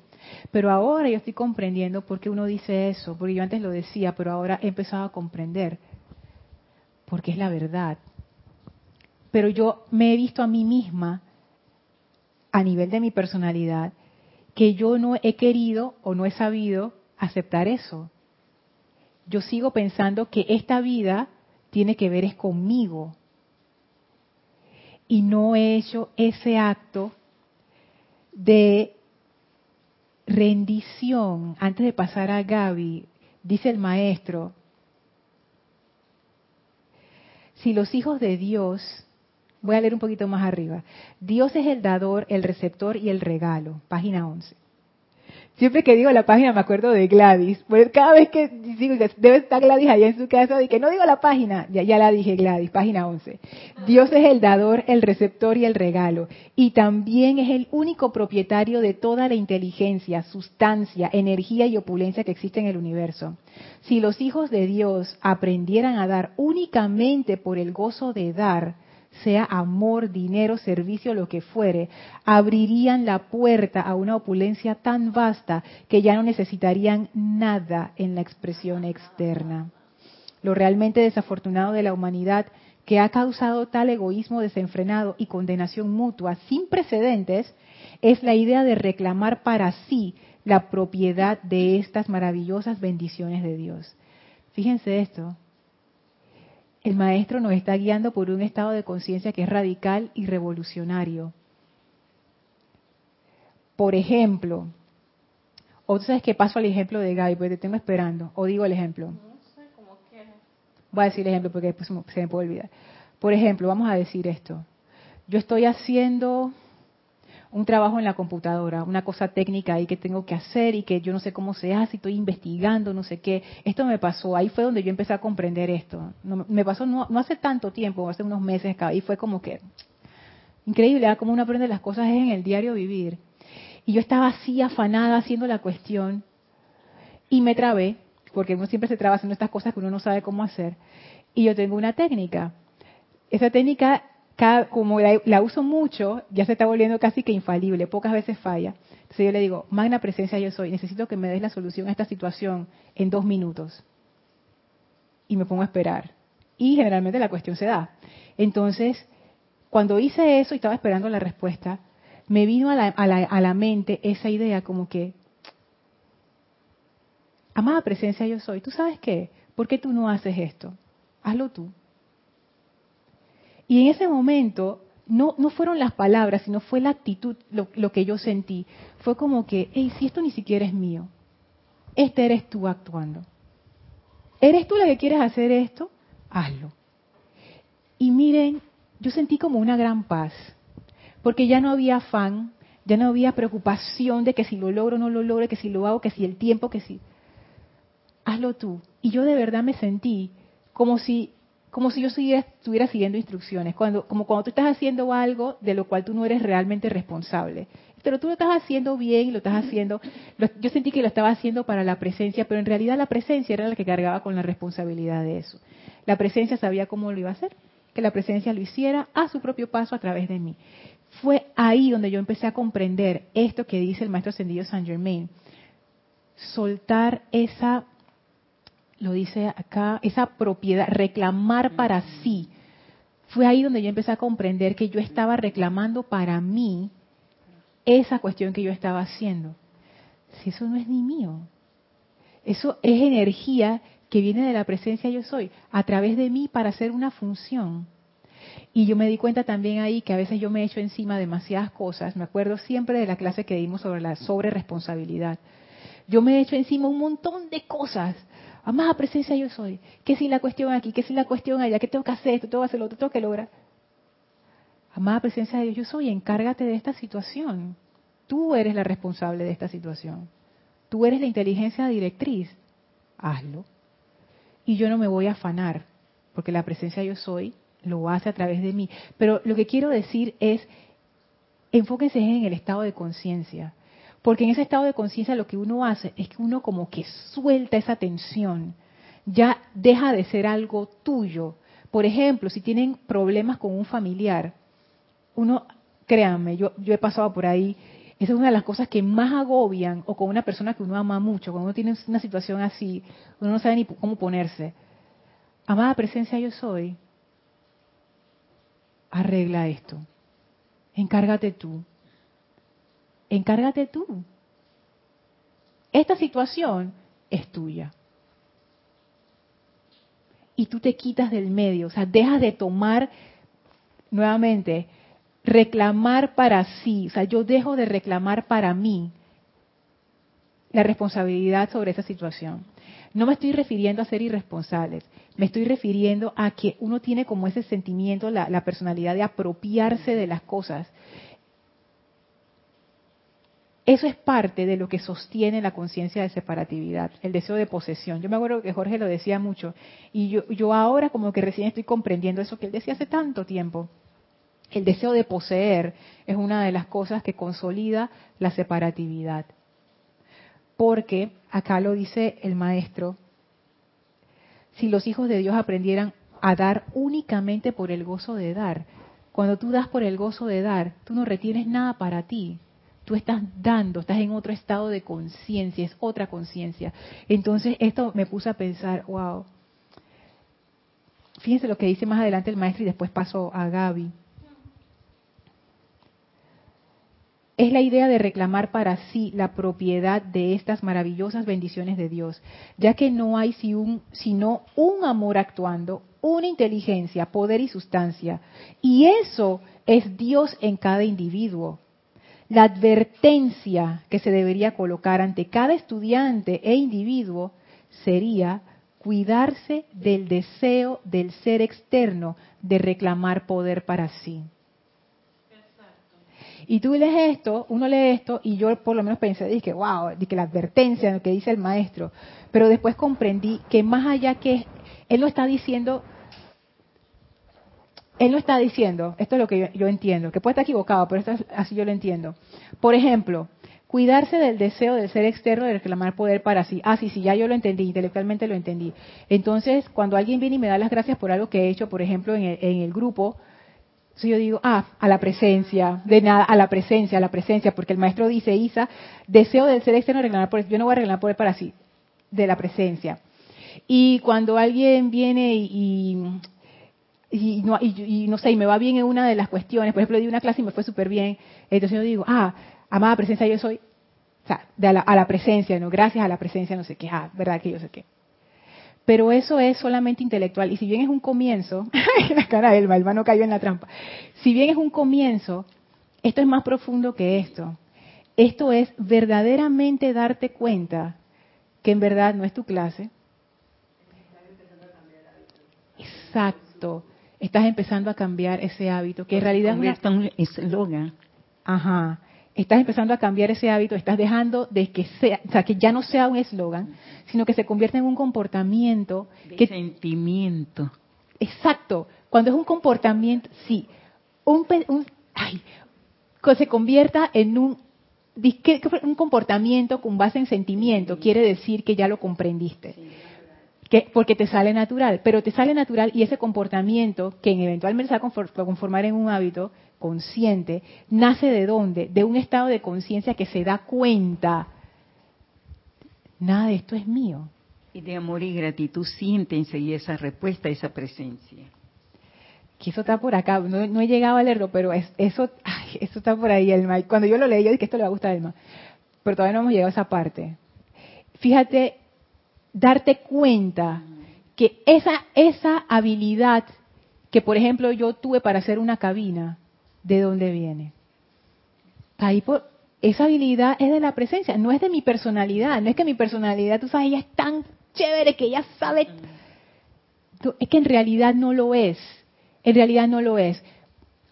Pero ahora yo estoy comprendiendo por qué uno dice eso, porque yo antes lo decía, pero ahora he empezado a comprender, porque es la verdad. Pero yo me he visto a mí misma, a nivel de mi personalidad, que yo no he querido o no he sabido aceptar eso. Yo sigo pensando que esta vida tiene que ver es conmigo. Y no he hecho ese acto de rendición. Antes de pasar a Gaby, dice el maestro, si los hijos de Dios, voy a leer un poquito más arriba, Dios es el dador, el receptor y el regalo, página 11. Siempre que digo la página me acuerdo de Gladys. Pues cada vez que digo debe estar Gladys allá en su casa, y que no digo la página, ya, ya la dije Gladys, página 11. Dios es el dador, el receptor y el regalo. Y también es el único propietario de toda la inteligencia, sustancia, energía y opulencia que existe en el universo. Si los hijos de Dios aprendieran a dar únicamente por el gozo de dar, sea amor, dinero, servicio, lo que fuere, abrirían la puerta a una opulencia tan vasta que ya no necesitarían nada en la expresión externa. Lo realmente desafortunado de la humanidad que ha causado tal egoísmo desenfrenado y condenación mutua sin precedentes es la idea de reclamar para sí la propiedad de estas maravillosas bendiciones de Dios. Fíjense esto, el maestro nos está guiando por un estado de conciencia que es radical y revolucionario. Por ejemplo, o tú sabes que paso al ejemplo de Guy, porque te tengo esperando, o digo el ejemplo. No sé cómo quieres. Voy a decir el ejemplo porque después se me puede olvidar. Por ejemplo, vamos a decir esto. Yo estoy haciendo un trabajo en la computadora, una cosa técnica ahí que tengo que hacer y que yo no sé cómo se hace, estoy investigando, no sé qué. Esto me pasó, ahí fue donde yo empecé a comprender esto. me pasó no, hace tanto tiempo, hace unos meses, y fue como que increíble, ¿ah? como uno aprende las cosas es en el diario vivir. Y yo estaba así afanada haciendo la cuestión y me trabé, porque uno siempre se traba haciendo estas cosas que uno no sabe cómo hacer. Y yo tengo una técnica. Esa técnica como la, uso mucho, ya se está volviendo casi que infalible, pocas veces falla. Entonces yo le digo, magna presencia yo soy, necesito que me des la solución a esta situación en dos minutos. Y me pongo a esperar. Y generalmente la cuestión se da. Entonces, cuando hice eso y estaba esperando la respuesta, me vino a la, a la mente esa idea como que, amada presencia yo soy, ¿tú sabes qué? ¿Por qué tú no haces esto? Hazlo tú. Y en ese momento no, no fueron las palabras, sino fue la actitud lo, que yo sentí. Fue como que, hey, si esto ni siquiera es mío, este eres tú actuando. ¿Eres tú la que quieres hacer esto? Hazlo. Y miren, yo sentí como una gran paz, porque ya no había afán, ya no había preocupación de que si lo logro o no lo logro, que si lo hago, que si el tiempo, que si... Hazlo tú. Y yo de verdad me sentí como si como si yo estuviera siguiendo instrucciones, cuando, como cuando tú estás haciendo algo de lo cual tú no eres realmente responsable. Pero tú lo estás haciendo bien lo estás haciendo, yo sentí que lo estaba haciendo para la presencia, pero en realidad la presencia era la que cargaba con la responsabilidad de eso. La presencia sabía cómo lo iba a hacer, que la presencia lo hiciera a su propio paso a través de mí. Fue ahí donde yo empecé a comprender esto que dice el maestro ascendido Saint Germain. Soltar esa lo dice acá, esa propiedad, reclamar para sí. Fue ahí donde yo empecé a comprender que yo estaba reclamando para mí esa cuestión que yo estaba haciendo. Si eso no es ni mío, eso es energía que viene de la presencia yo soy, a través de mí para hacer una función. Y yo me di cuenta también ahí que a veces yo me he hecho encima demasiadas cosas. Me acuerdo siempre de la clase que dimos sobre la sobreresponsabilidad. Yo me he hecho encima un montón de cosas Amada presencia yo soy. ¿Qué si la cuestión aquí? ¿Qué si la cuestión allá? ¿Qué tengo que hacer? Esto tengo que hacer lo otro, tengo que lograr. Amada presencia de Dios yo soy, encárgate de esta situación. Tú eres la responsable de esta situación. Tú eres la inteligencia directriz. Hazlo. Y yo no me voy a afanar, porque la presencia yo soy lo hace a través de mí. Pero lo que quiero decir es, enfóquense en el estado de conciencia. Porque en ese estado de conciencia lo que uno hace es que uno como que suelta esa tensión, ya deja de ser algo tuyo. Por ejemplo, si tienen problemas con un familiar, uno, créanme, yo, yo he pasado por ahí, esa es una de las cosas que más agobian, o con una persona que uno ama mucho, cuando uno tiene una situación así, uno no sabe ni cómo ponerse. Amada presencia yo soy, arregla esto, encárgate tú, encárgate tú. Esta situación es tuya. Y tú te quitas del medio, o sea, dejas de tomar nuevamente, reclamar para sí, o sea, yo dejo de reclamar para mí la responsabilidad sobre esa situación. No me estoy refiriendo a ser irresponsables, me estoy refiriendo a que uno tiene como ese sentimiento, la, la personalidad de apropiarse de las cosas eso es parte de lo que sostiene la conciencia de separatividad, el deseo de posesión. Yo me acuerdo que Jorge lo decía mucho y yo, ahora como que recién estoy comprendiendo eso que él decía hace tanto tiempo. El deseo de poseer es una de las cosas que consolida la separatividad. Porque, acá lo dice el maestro, si los hijos de Dios aprendieran a dar únicamente por el gozo de dar, cuando tú das por el gozo de dar, tú no retienes nada para ti, tú estás dando, estás en otro estado de conciencia, es otra conciencia. Entonces esto me puso a pensar, wow, fíjense lo que dice más adelante el maestro y después paso a Gaby. Es la idea de reclamar para sí la propiedad de estas maravillosas bendiciones de Dios, ya que no hay sino un amor actuando, una inteligencia, poder y sustancia. Y eso es Dios en cada individuo. La advertencia que se debería colocar ante cada estudiante e individuo sería cuidarse del deseo del ser externo de reclamar poder para sí. Y tú lees esto, uno lee esto, y yo por lo menos pensé, dije, wow, que la advertencia, lo que dice el maestro. Pero después comprendí que más allá que él no está diciendo él no está diciendo, esto es lo que yo, entiendo, que puede estar equivocado, pero esto es, así yo lo entiendo. Por ejemplo, cuidarse del deseo del ser externo de reclamar poder para sí. Ah, sí, sí, ya yo lo entendí, intelectualmente lo entendí. Entonces, cuando alguien viene y me da las gracias por algo que he hecho, por ejemplo, en el, grupo, yo digo, ah, a la presencia, de nada, a la presencia, a la presencia, porque el maestro dice, Isa, deseo del ser externo de reclamar poder, yo no voy a reclamar poder para sí, de la presencia. Y cuando alguien viene y no, y, no sé, y me va bien en una de las cuestiones, por ejemplo, di una clase y me fue súper bien, entonces yo digo, ah, amada presencia, yo soy, o sea, de a, la, presencia, ¿no? Gracias a la presencia, no sé qué, ah, verdad que yo sé qué. Pero eso es solamente intelectual, y si bien es un comienzo, la cara del hermano cayó en la trampa, si bien es un comienzo, esto es más profundo que esto. Esto es verdaderamente darte cuenta que en verdad no es tu clase. Exacto estás empezando a cambiar ese hábito, que en realidad es un eslogan. Ajá. Estás empezando a cambiar ese hábito, estás dejando de que sea, o sea, que ya no sea un eslogan, sino que se convierta en un comportamiento de sentimiento. exacto, cuando es un comportamiento, sí, un, un ay, que se convierta en un, un comportamiento con base en sentimiento, quiere decir que ya lo comprendiste. Que, porque te sale natural, pero te sale natural y ese comportamiento que eventualmente se va a conformar en un hábito consciente, nace de dónde? De un estado de conciencia que se da cuenta, nada de esto es mío. Y de amor y gratitud siente enseguida esa respuesta, esa presencia que eso está por acá, no, he llegado a leerlo, pero es, eso, eso está por ahí, Elma. Cuando yo lo leí, yo dije que esto le va a gustar a Elma, pero todavía no hemos llegado a esa parte. Fíjate, darte cuenta que esa, esa habilidad que, por ejemplo, yo tuve para hacer una cabina, ¿de dónde viene? Ahí por, esa habilidad es de la presencia, no es de mi personalidad, no es que mi personalidad, tú sabes, ella es tan chévere que ella sabe, es que en realidad no lo es en realidad no lo es.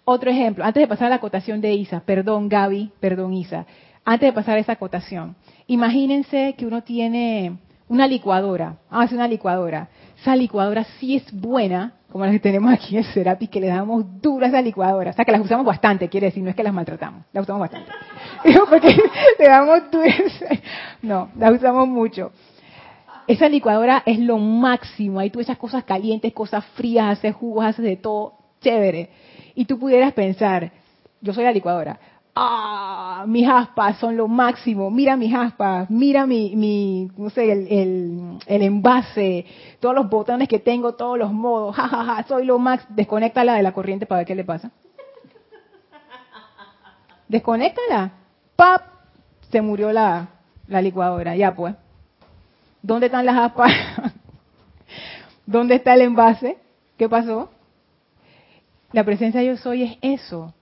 Otro ejemplo, antes de pasar a la acotación de Isa, perdón Gaby, perdón Isa, antes de pasar a esa acotación, imagínense que uno tiene una licuadora, vamos a hacer una licuadora. Esa licuadora sí es buena, como la que tenemos aquí en Serapis, que le damos dura a esa licuadora. O sea, que las usamos bastante, quiere decir, no es que las maltratamos, las usamos bastante. Porque le damos dura, no, las usamos mucho. Esa licuadora es lo máximo. Ahí tú echas cosas calientes, cosas frías, haces jugos, haces de todo. Chévere. Y tú pudieras pensar, yo soy la licuadora. Ah, mis aspas son lo máximo. Mira mis aspas, mira mi, mi no sé, el, el, envase, todos los botones que tengo, todos los modos. Ja, ja, ja, soy lo máximo. Desconéctala de la corriente para ver qué le pasa. Desconéctala. ¡Pap! Se murió la, la licuadora. Ya pues. ¿Dónde están las aspas? ¿Dónde está el envase? ¿Qué pasó? La presencia de yo soy es eso.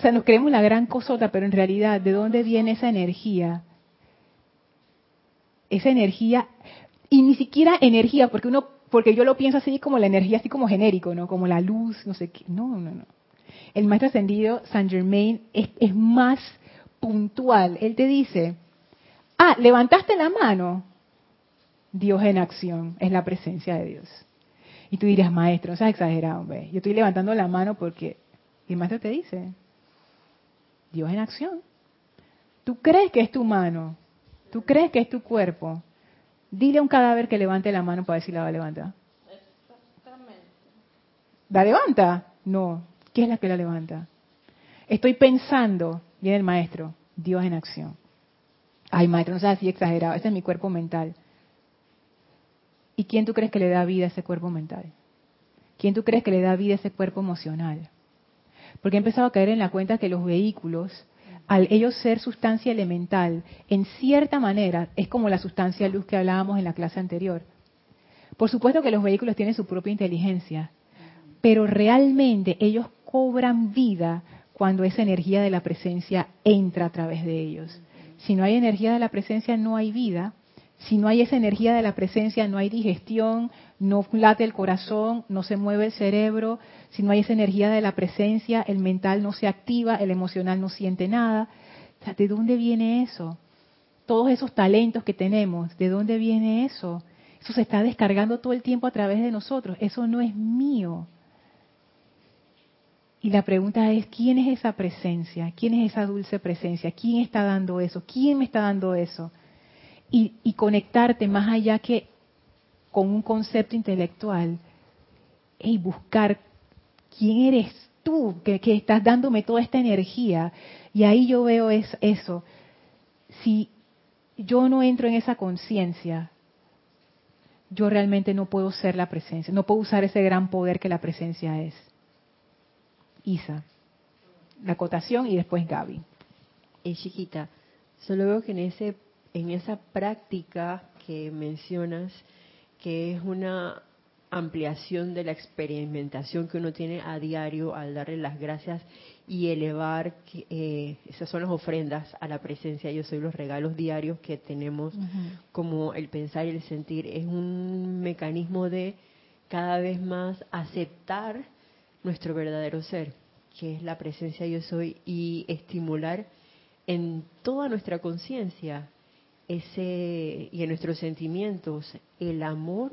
O sea, nos creemos la gran cosota, pero en realidad, ¿de dónde viene esa energía? Esa energía, y ni siquiera energía, porque uno, porque yo lo pienso así como la energía, así como genérico, ¿no? Como la luz, no sé qué. No, no, no. El maestro ascendido, Saint Germain, es, es más puntual. Él te dice, Ah, levantaste la mano. Dios en acción, es la presencia de Dios. Y tú dirías, maestro, no seas exagerado, hombre. Yo estoy levantando la mano porque el maestro te dice, Dios en acción. Tú crees que es tu mano, tú crees que es tu cuerpo. Dile a un cadáver que levante la mano para ver si la va a levantar. Exactamente. ¿La levanta? No. ¿Qué es la que la levanta? Estoy pensando, viene el maestro, Dios en acción. Ay, maestro, no seas así exagerado, ese es mi cuerpo mental. ¿Y quién tú crees que le da vida a ese cuerpo mental? ¿Quién tú crees que le da vida a ese cuerpo emocional? Porque he empezado a caer en la cuenta que los vehículos, al ellos ser sustancia elemental, en cierta manera es como la sustancia luz que hablábamos en la clase anterior. Por supuesto que los vehículos tienen su propia inteligencia, pero realmente ellos cobran vida cuando esa energía de la presencia entra a través de ellos. Si no hay energía de la presencia, no hay vida. Si no hay esa energía de la presencia, no hay digestión, no late el corazón, no se mueve el cerebro. Si no hay esa energía de la presencia, el mental no se activa, el emocional no siente nada. ¿De dónde viene eso? Todos esos talentos que tenemos, ¿de dónde viene eso? Eso se está descargando todo el tiempo a través de nosotros. Eso no es mío. Y la pregunta es, ¿quién es esa presencia? ¿Quién es esa dulce presencia? ¿Quién está dando eso? ¿Quién me está dando eso? Y, conectarte más allá que con un concepto intelectual y buscar quién eres tú que, estás dándome toda esta energía. Y ahí yo veo es, eso. Si yo no entro en esa conciencia, yo realmente no puedo ser la presencia, no puedo usar ese gran poder que la presencia es. Isa. La acotación y después Gaby. Es chiquita. Solo veo que en ese en esa práctica que mencionas, que es una ampliación de la experimentación que uno tiene a diario al darle las gracias y elevar, eh, esas son las ofrendas a la presencia, yo soy los regalos diarios que tenemos. Como el pensar y el sentir, es un mecanismo de cada vez más aceptar nuestro verdadero ser, que es la presencia yo soy, y estimular en toda nuestra conciencia ese y en nuestros sentimientos el amor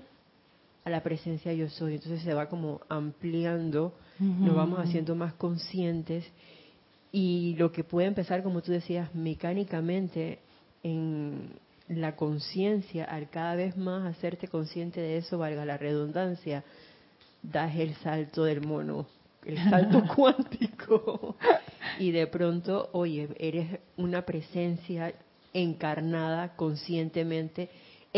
a la presencia yo soy. Entonces se va como ampliando, nos vamos haciendo más conscientes y lo que puede empezar, como tú decías, mecánicamente en la conciencia, al cada vez más hacerte consciente de eso, valga la redundancia, das el salto del mono, el salto cuántico. Y de pronto, oye, eres una presencia encarnada conscientemente,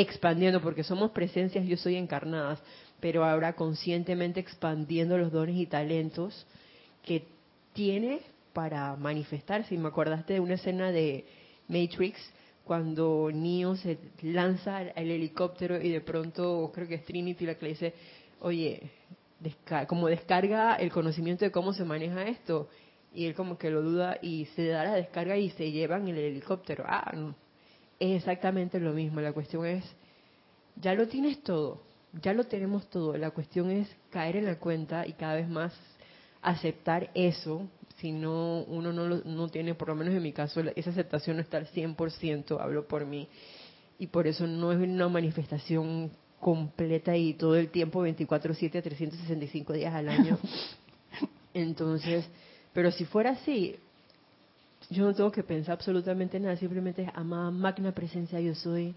expandiendo, porque somos presencias, yo soy encarnadas, pero ahora conscientemente expandiendo los dones y talentos que tiene para manifestarse. Y me acordaste de una escena de Matrix cuando Neo se lanza al helicóptero y de pronto creo que es Trinity la que le dice, oye, como descarga el conocimiento de cómo se maneja esto. Y él como que lo duda y se da la descarga y se llevan el helicóptero. Ah. Es exactamente lo mismo. La cuestión es, ya lo tienes todo, ya lo tenemos todo. La cuestión es caer en la cuenta y cada vez más aceptar eso si no uno no, no tiene, por lo menos en mi caso, esa aceptación no está al 100%, hablo por mí, y por eso no es una manifestación completa y todo el tiempo, 24/7, 365 días al año. Entonces, pero si fuera así, yo no tengo que pensar absolutamente nada, simplemente es amada magna presencia yo soy.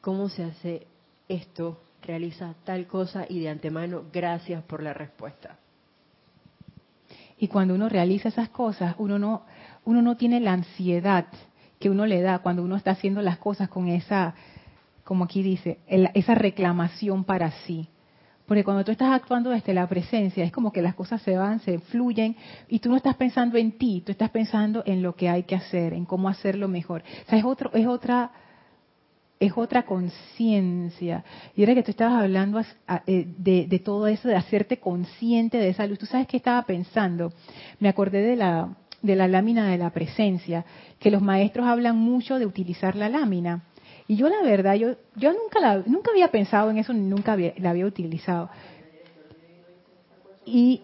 ¿Cómo se hace esto? Realiza tal cosa y de antemano, gracias por la respuesta. Y cuando uno realiza esas cosas, uno no, uno no tiene la ansiedad que uno le da cuando uno está haciendo las cosas con esa, como aquí dice, esa reclamación para sí. Porque cuando tú estás actuando desde la presencia, es como que las cosas se van, se fluyen, y tú no estás pensando en ti, tú estás pensando en lo que hay que hacer, en cómo hacerlo mejor. O sea, es, otro, es otra es otra conciencia. Y ahora que tú estabas hablando eh, de, todo eso, de hacerte consciente de esa luz, ¿tú sabes qué estaba pensando? Me acordé de la, de la lámina de la presencia, que los maestros hablan mucho de utilizar la lámina. Y yo la verdad, yo, yo nunca, la, nunca había pensado en eso, nunca la había utilizado. Y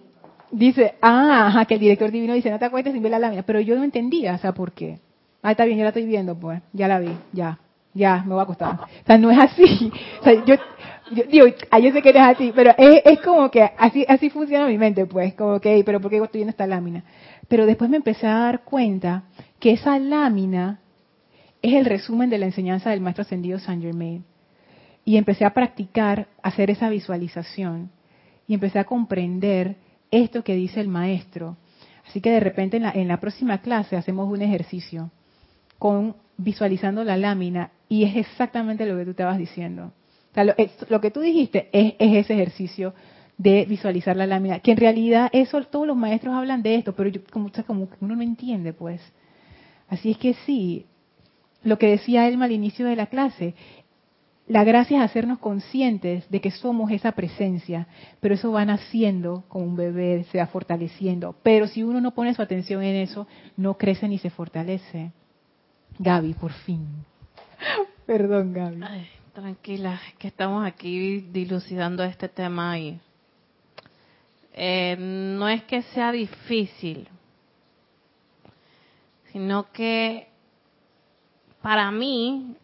dice, ah, que el director divino dice, no te acuerdes sin ver la lámina, pero yo no entendía, o sea, ¿por qué? Ah, está bien, yo la estoy viendo, pues, ya la vi, ya, ya, me va a costar. O sea, no es así. O sea, yo, digo, ah, yo sé que no es así, pero es, es como que así, así funciona mi mente, pues, como que, pero ¿por qué estoy viendo esta lámina? Pero después me empecé a dar cuenta que esa lámina es el resumen de la enseñanza del maestro ascendido Saint Germain. Y empecé a practicar, hacer esa visualización. Y empecé a comprender esto que dice el maestro. Así que de repente en la, próxima clase hacemos un ejercicio con visualizando la lámina y es exactamente lo que tú estabas diciendo. O sea, lo, que tú dijiste es, ese ejercicio de visualizar la lámina, que en realidad eso todos los maestros hablan de esto, pero yo, como, como uno no entiende, pues. Así es que sí, lo que decía Elma al inicio de la clase, la gracia es hacernos conscientes de que somos esa presencia, pero eso va naciendo como un bebé, se va fortaleciendo. Pero si uno no pone su atención en eso, no crece ni se fortalece. Gaby, por fin. Perdón, Gaby. tranquila, que estamos aquí dilucidando este tema y eh, no es que sea difícil, sino que para mí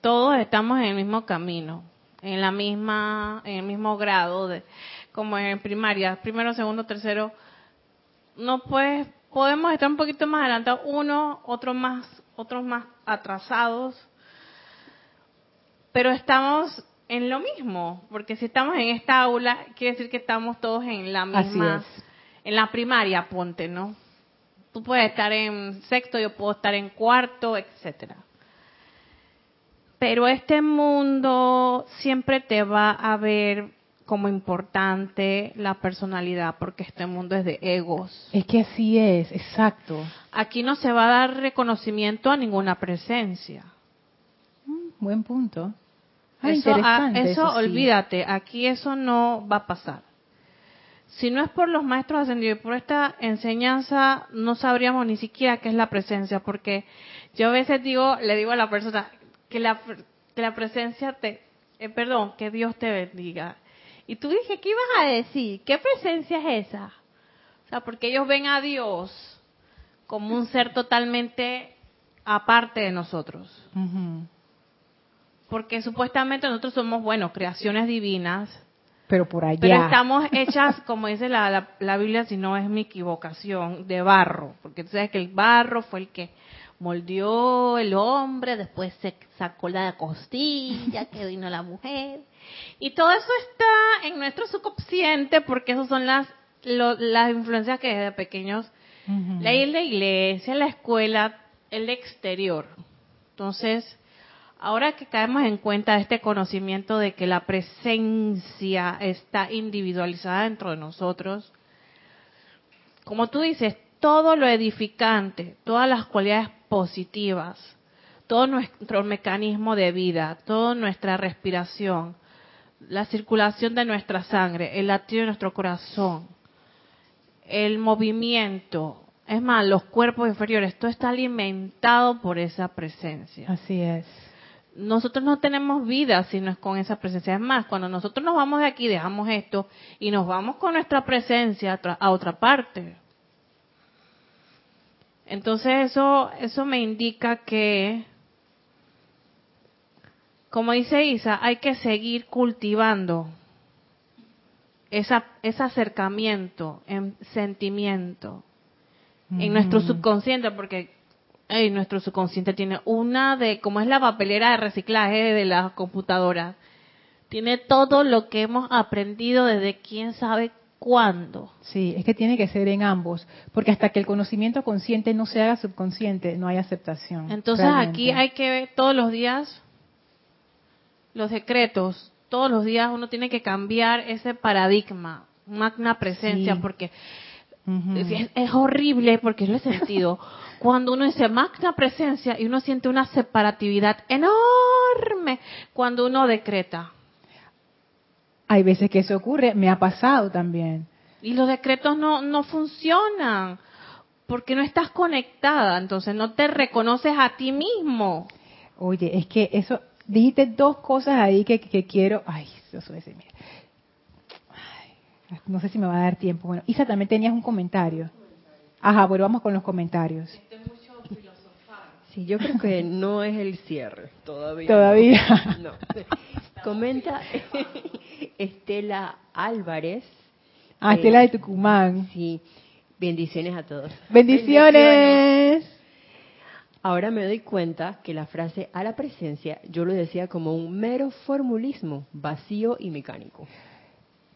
todos estamos en el mismo camino, en la misma, en el mismo grado de, como en primaria, primero, segundo, tercero. No puedes, podemos estar un poquito más adelantados, uno, otro más otros más atrasados, pero estamos en lo mismo, porque si estamos en esta aula, quiere decir que estamos todos en la misma, en la primaria, ponte, ¿no? Tú puedes estar en sexto, yo puedo estar en cuarto, etcétera. Pero este mundo siempre te va a ver como importante la personalidad, porque este mundo es de egos. Es que así es, exacto. Aquí no se va a dar reconocimiento a ninguna presencia. Mm, buen punto. Ah, eso, ah, eso, olvídate, aquí eso no va a pasar. Si no es por los maestros ascendidos y por esta enseñanza, no sabríamos ni siquiera qué es la presencia, porque yo a veces digo, le digo a la persona que la, que la presencia te, eh, perdón, que Dios te bendiga. Y tú dije, ¿qué ibas a decir? ¿Qué presencia es esa? O sea, porque ellos ven a Dios como un ser totalmente aparte de nosotros. porque supuestamente nosotros somos, bueno, creaciones divinas, Pero por allá. pero estamos hechas, como dice la, la, la Biblia, si no es mi equivocación, de barro, porque tú sabes que el barro fue el que moldeó el hombre, después se sacó la costilla, que vino la mujer. Y todo eso está en nuestro subconsciente porque esas son las, lo- las influencias que desde pequeños, la, la iglesia, la escuela, el exterior. Entonces, ahora que caemos en cuenta este conocimiento de que la presencia está individualizada dentro de nosotros, como tú dices, todo lo edificante, todas las cualidades positivas, todo nuestro mecanismo de vida, toda nuestra respiración, la circulación de nuestra sangre, el latido de nuestro corazón, el movimiento, es más, los cuerpos inferiores, todo está alimentado por esa presencia. Así es. Nosotros no tenemos vida si no es con esa presencia. Es más, cuando nosotros nos vamos de aquí, dejamos esto y nos vamos con nuestra presencia a, tra- a otra parte. Entonces eso, eso me indica que, como dice Isa, hay que seguir cultivando esa, ese acercamiento en sentimiento en nuestro Ujú. subconsciente, porque ey, nuestro subconsciente tiene una de, como es la papelera de reciclaje de las computadoras, tiene todo lo que hemos aprendido desde quién sabe cuándo. Sí, es que tiene que ser en ambos, porque hasta que el conocimiento consciente no se haga subconsciente, no hay aceptación. Entonces realmente. aquí hay que ver todos los días los decretos, todos los días uno tiene que cambiar ese paradigma, magna presencia, Sí. porque es, es horrible, porque lo he sentido, cuando uno dice magna presencia y uno siente una separatividad enorme cuando uno decreta. Hay veces que eso ocurre, me ha pasado también. Y los decretos no, no funcionan porque no estás conectada, entonces no te reconoces a ti mismo. Oye, es que eso, dijiste dos cosas ahí que, que quiero, ay. Ay, no sé si me va a dar tiempo. Bueno, Isa, también tenías un comentario. Ajá, bueno, vamos con los comentarios. Sí, yo creo que no es el cierre todavía. Todavía. No. Comenta Estela Álvarez. Ah, eh, Estela de Tucumán. Sí, bendiciones a todos. Bendiciones. Ahora me doy cuenta que la frase a la presencia yo lo decía como un mero formulismo, vacío y mecánico.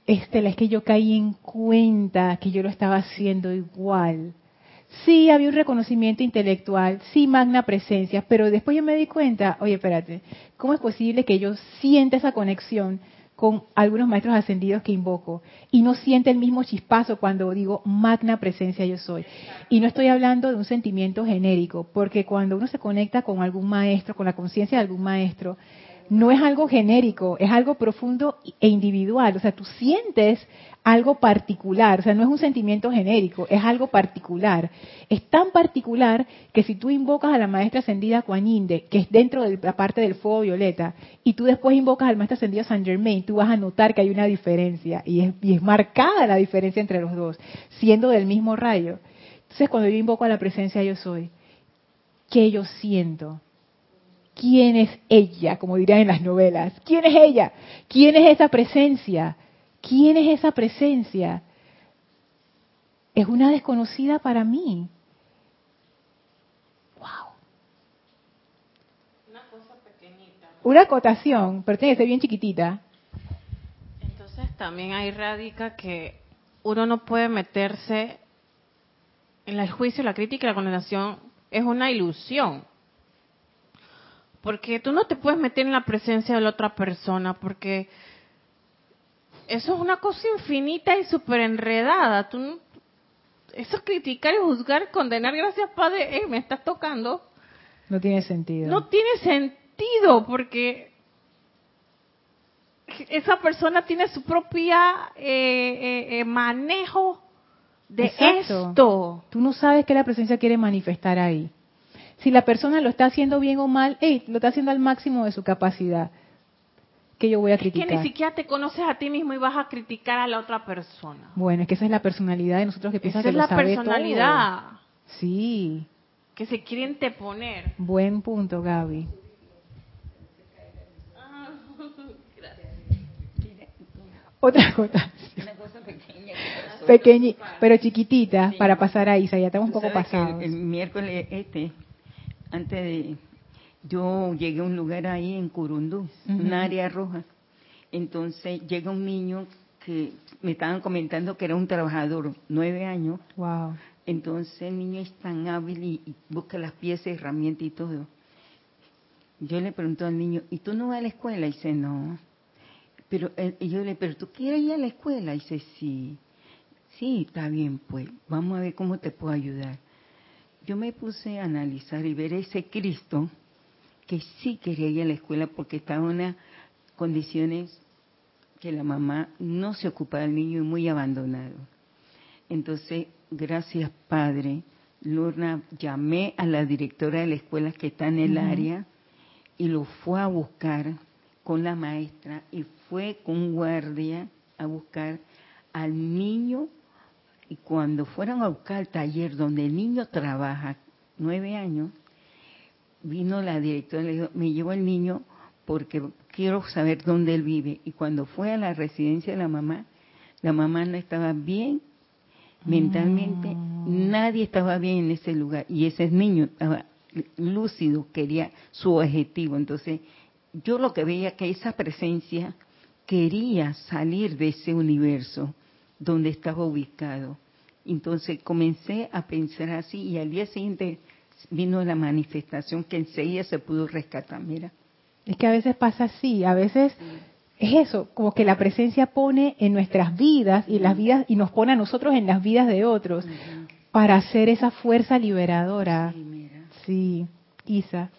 Estela, es que yo caí en cuenta que yo lo estaba haciendo igual. Sí, había un reconocimiento intelectual, sí, magna presencia, pero después yo me di cuenta, oye, espérate, ¿cómo es posible que yo sienta esa conexión con algunos maestros ascendidos que invoco y no siente el mismo chispazo cuando digo magna presencia yo soy? Y no estoy hablando de un sentimiento genérico, porque cuando uno se conecta con algún maestro, con la conciencia de algún maestro, no es algo genérico, es algo profundo e individual. O sea, tú sientes algo particular, o sea, no es un sentimiento genérico, es algo particular. Es tan particular que si tú invocas a la maestra ascendida Kuan que es dentro de la parte del fuego violeta, y tú después invocas al maestro ascendido Saint Germain, tú vas a notar que hay una diferencia, y es, y es marcada la diferencia entre los dos, siendo del mismo rayo. Entonces, cuando yo invoco a la presencia yo soy, ¿qué yo siento? ¿Quién es ella? Como dirían en las novelas. ¿Quién es ella? ¿Quién es esa presencia? ¿Quién es esa presencia? Es una desconocida para mí. Wow. Una cosa pequeñita. Una acotación, pero tiene que ser bien chiquitita. Entonces también ahí radica que uno no puede meterse en el juicio, la crítica y la condenación. Es una ilusión. Porque tú no te puedes meter en la presencia de la otra persona, porque eso es una cosa infinita y súper enredada. Tú eso es criticar y juzgar, condenar, gracias Padre, eh, me estás tocando. No tiene sentido. No tiene sentido porque esa persona tiene su propia eh, eh, eh, manejo de Exacto. esto. Tú no sabes qué la presencia quiere manifestar ahí si la persona lo está haciendo bien o mal, hey, lo está haciendo al máximo de su capacidad. Que yo voy a criticar. Es que ni siquiera te conoces a ti mismo y vas a criticar a la otra persona. Bueno, es que esa es la personalidad de nosotros que piensan que es la personalidad. Todo. Sí. Que se quieren te poner. Buen punto, Gaby. Otra cosa. Pequeña, pero chiquitita, sí. para pasar a Isa, ya estamos un poco pasados. El, el miércoles este antes de... Yo llegué a un lugar ahí en Curundú, una área roja. Entonces llega un niño que me estaban comentando que era un trabajador, nueve años. Wow. Entonces el niño es tan hábil y, busca las piezas, herramientas y todo. Yo le pregunto al niño, ¿y tú no vas a la escuela? Y dice, no. Pero eh, yo le, pero tú quieres ir a la escuela? Y dice, sí. Sí, está bien, pues vamos a ver cómo te puedo ayudar. Yo me puse a analizar y ver ese Cristo que sí quería ir a la escuela porque estaba en unas condiciones que la mamá no se ocupaba del niño y muy abandonado. Entonces, gracias Padre, Lorna, llamé a la directora de la escuela que está en el área y lo fue a buscar con la maestra y fue con guardia a buscar al niño y cuando fueron a buscar el taller donde el niño trabaja, nueve años, vino la directora y le dijo, me llevo al niño porque quiero saber dónde él vive. Y cuando fue a la residencia de la mamá, la mamá no estaba bien mentalmente, mm. nadie estaba bien en ese lugar. Y ese niño estaba lúcido, quería su objetivo. Entonces, yo lo que veía que esa presencia quería salir de ese universo donde estaba ubicado. Entonces comencé a pensar así y al día siguiente vino la manifestación que enseguida se pudo rescatar. Mira. Es que a veces pasa así, a veces es eso, como que la presencia pone en nuestras vidas y las vidas y nos pone a nosotros en las vidas de otros para hacer esa fuerza liberadora. Sí, Isa.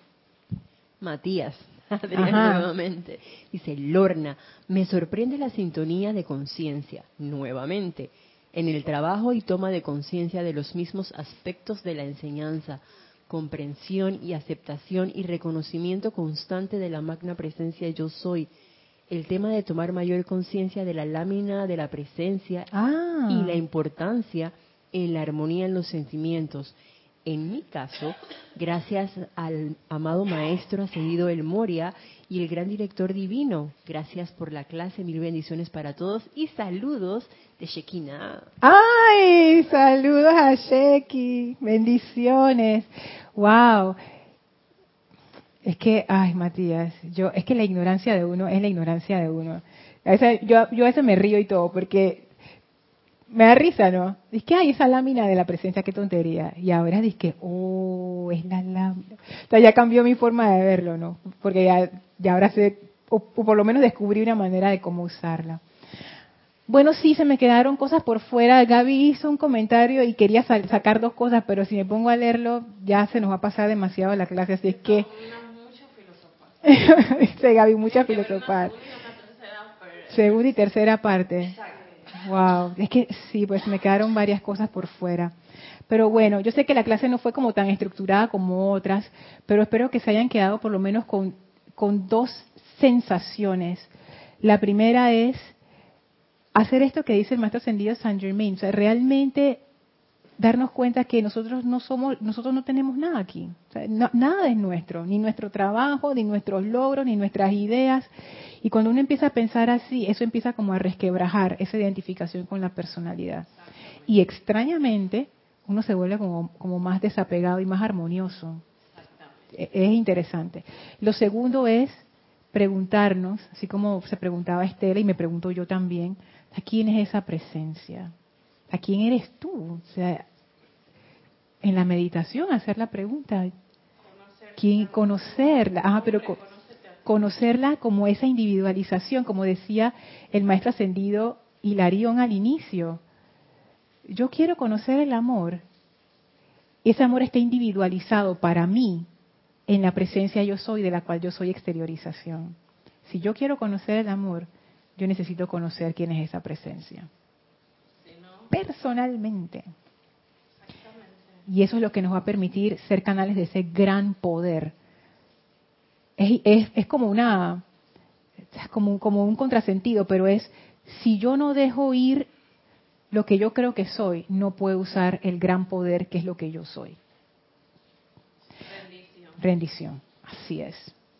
Matías, Adrián nuevamente. Dice, Lorna, me sorprende la sintonía de conciencia, nuevamente, en el trabajo y toma de conciencia de los mismos aspectos de la enseñanza, comprensión y aceptación y reconocimiento constante de la magna presencia yo soy. El tema de tomar mayor conciencia de la lámina de la presencia ah. y la importancia en la armonía en los sentimientos en mi caso, gracias al amado maestro ascendido El Moria y el gran director divino. Gracias por la clase, mil bendiciones para todos y saludos de Shekina. ¡Ay! Saludos a Sheki, bendiciones. ¡Wow! Es que, ay, Matías, yo, es que la ignorancia de uno es la ignorancia de uno. yo, yo a veces me río y todo, porque me da risa, ¿no? Dice que, ay, esa lámina de la presencia, qué tontería. Y ahora dice que, oh, es la lámina. O sea, ya cambió mi forma de verlo, ¿no? Porque ya, ya ahora sé, o, por lo menos descubrí una manera de cómo usarla. Bueno, sí, se me quedaron cosas por fuera. Gaby hizo un comentario y quería sacar dos cosas, pero si me pongo a leerlo, ya se nos va a pasar demasiado la clase, así es que... Dice Gaby, mucha filosofar. Segunda y tercera parte. Wow, es que sí, pues me quedaron varias cosas por fuera. Pero bueno, yo sé que la clase no fue como tan estructurada como otras, pero espero que se hayan quedado por lo menos con, con dos sensaciones. La primera es hacer esto que dice el maestro ascendido Saint Germain, o sea, realmente darnos cuenta que nosotros no somos, nosotros no tenemos nada aquí, nada es nuestro, ni nuestro trabajo, ni nuestros logros, ni nuestras ideas. Y cuando uno empieza a pensar así, eso empieza como a resquebrajar esa identificación con la personalidad. Y extrañamente, uno se vuelve como, como más desapegado y más armonioso. E, es interesante. Lo segundo es preguntarnos, así como se preguntaba Estela y me pregunto yo también, ¿a quién es esa presencia? ¿A quién eres tú? O sea, en la meditación hacer la pregunta, ¿quién conocerla? Ah, pero conocerla como esa individualización, como decía el maestro ascendido Hilarión al inicio. Yo quiero conocer el amor. Ese amor está individualizado para mí en la presencia yo soy, de la cual yo soy exteriorización. Si yo quiero conocer el amor, yo necesito conocer quién es esa presencia. Personalmente. Y eso es lo que nos va a permitir ser canales de ese gran poder es, es, como una, como, como un contrasentido, pero es, si yo no dejo ir lo que yo creo que soy, no puedo usar el gran poder que es lo que yo soy. Rendición. Rendición, así es.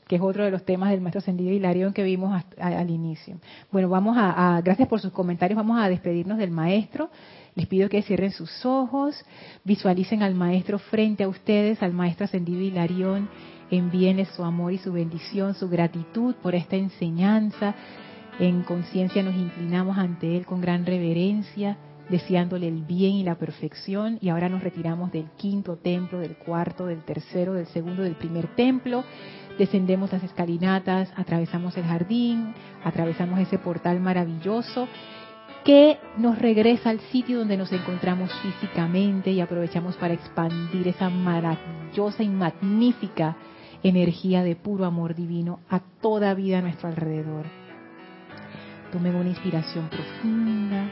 Que es otro de los temas del maestro ascendido Hilarión que vimos al inicio. Bueno, vamos a, gracias por sus comentarios, vamos a despedirnos del maestro. Les pido que cierren sus ojos, visualicen al maestro frente a ustedes, al maestro ascendido Hilarión, envíenle su amor y su bendición, su gratitud por esta enseñanza. En conciencia nos inclinamos ante él con gran reverencia deseándole el bien y la perfección. Y ahora nos retiramos del quinto templo, del cuarto, del tercero, del segundo, del primer templo. Descendemos las escalinatas, atravesamos el jardín, atravesamos ese portal maravilloso que nos regresa al sitio donde nos encontramos físicamente y aprovechamos para expandir esa maravillosa y magnífica energía de puro amor divino a toda vida a nuestro alrededor. Tomen una inspiración profunda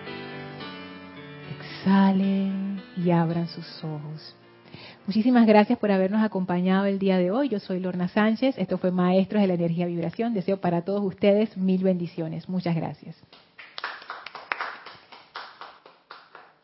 Salen y abran sus ojos. Muchísimas gracias por habernos acompañado el día de hoy. Yo soy Lorna Sánchez. Esto fue Maestros de la Energía Vibración. Deseo para todos ustedes mil bendiciones. Muchas gracias.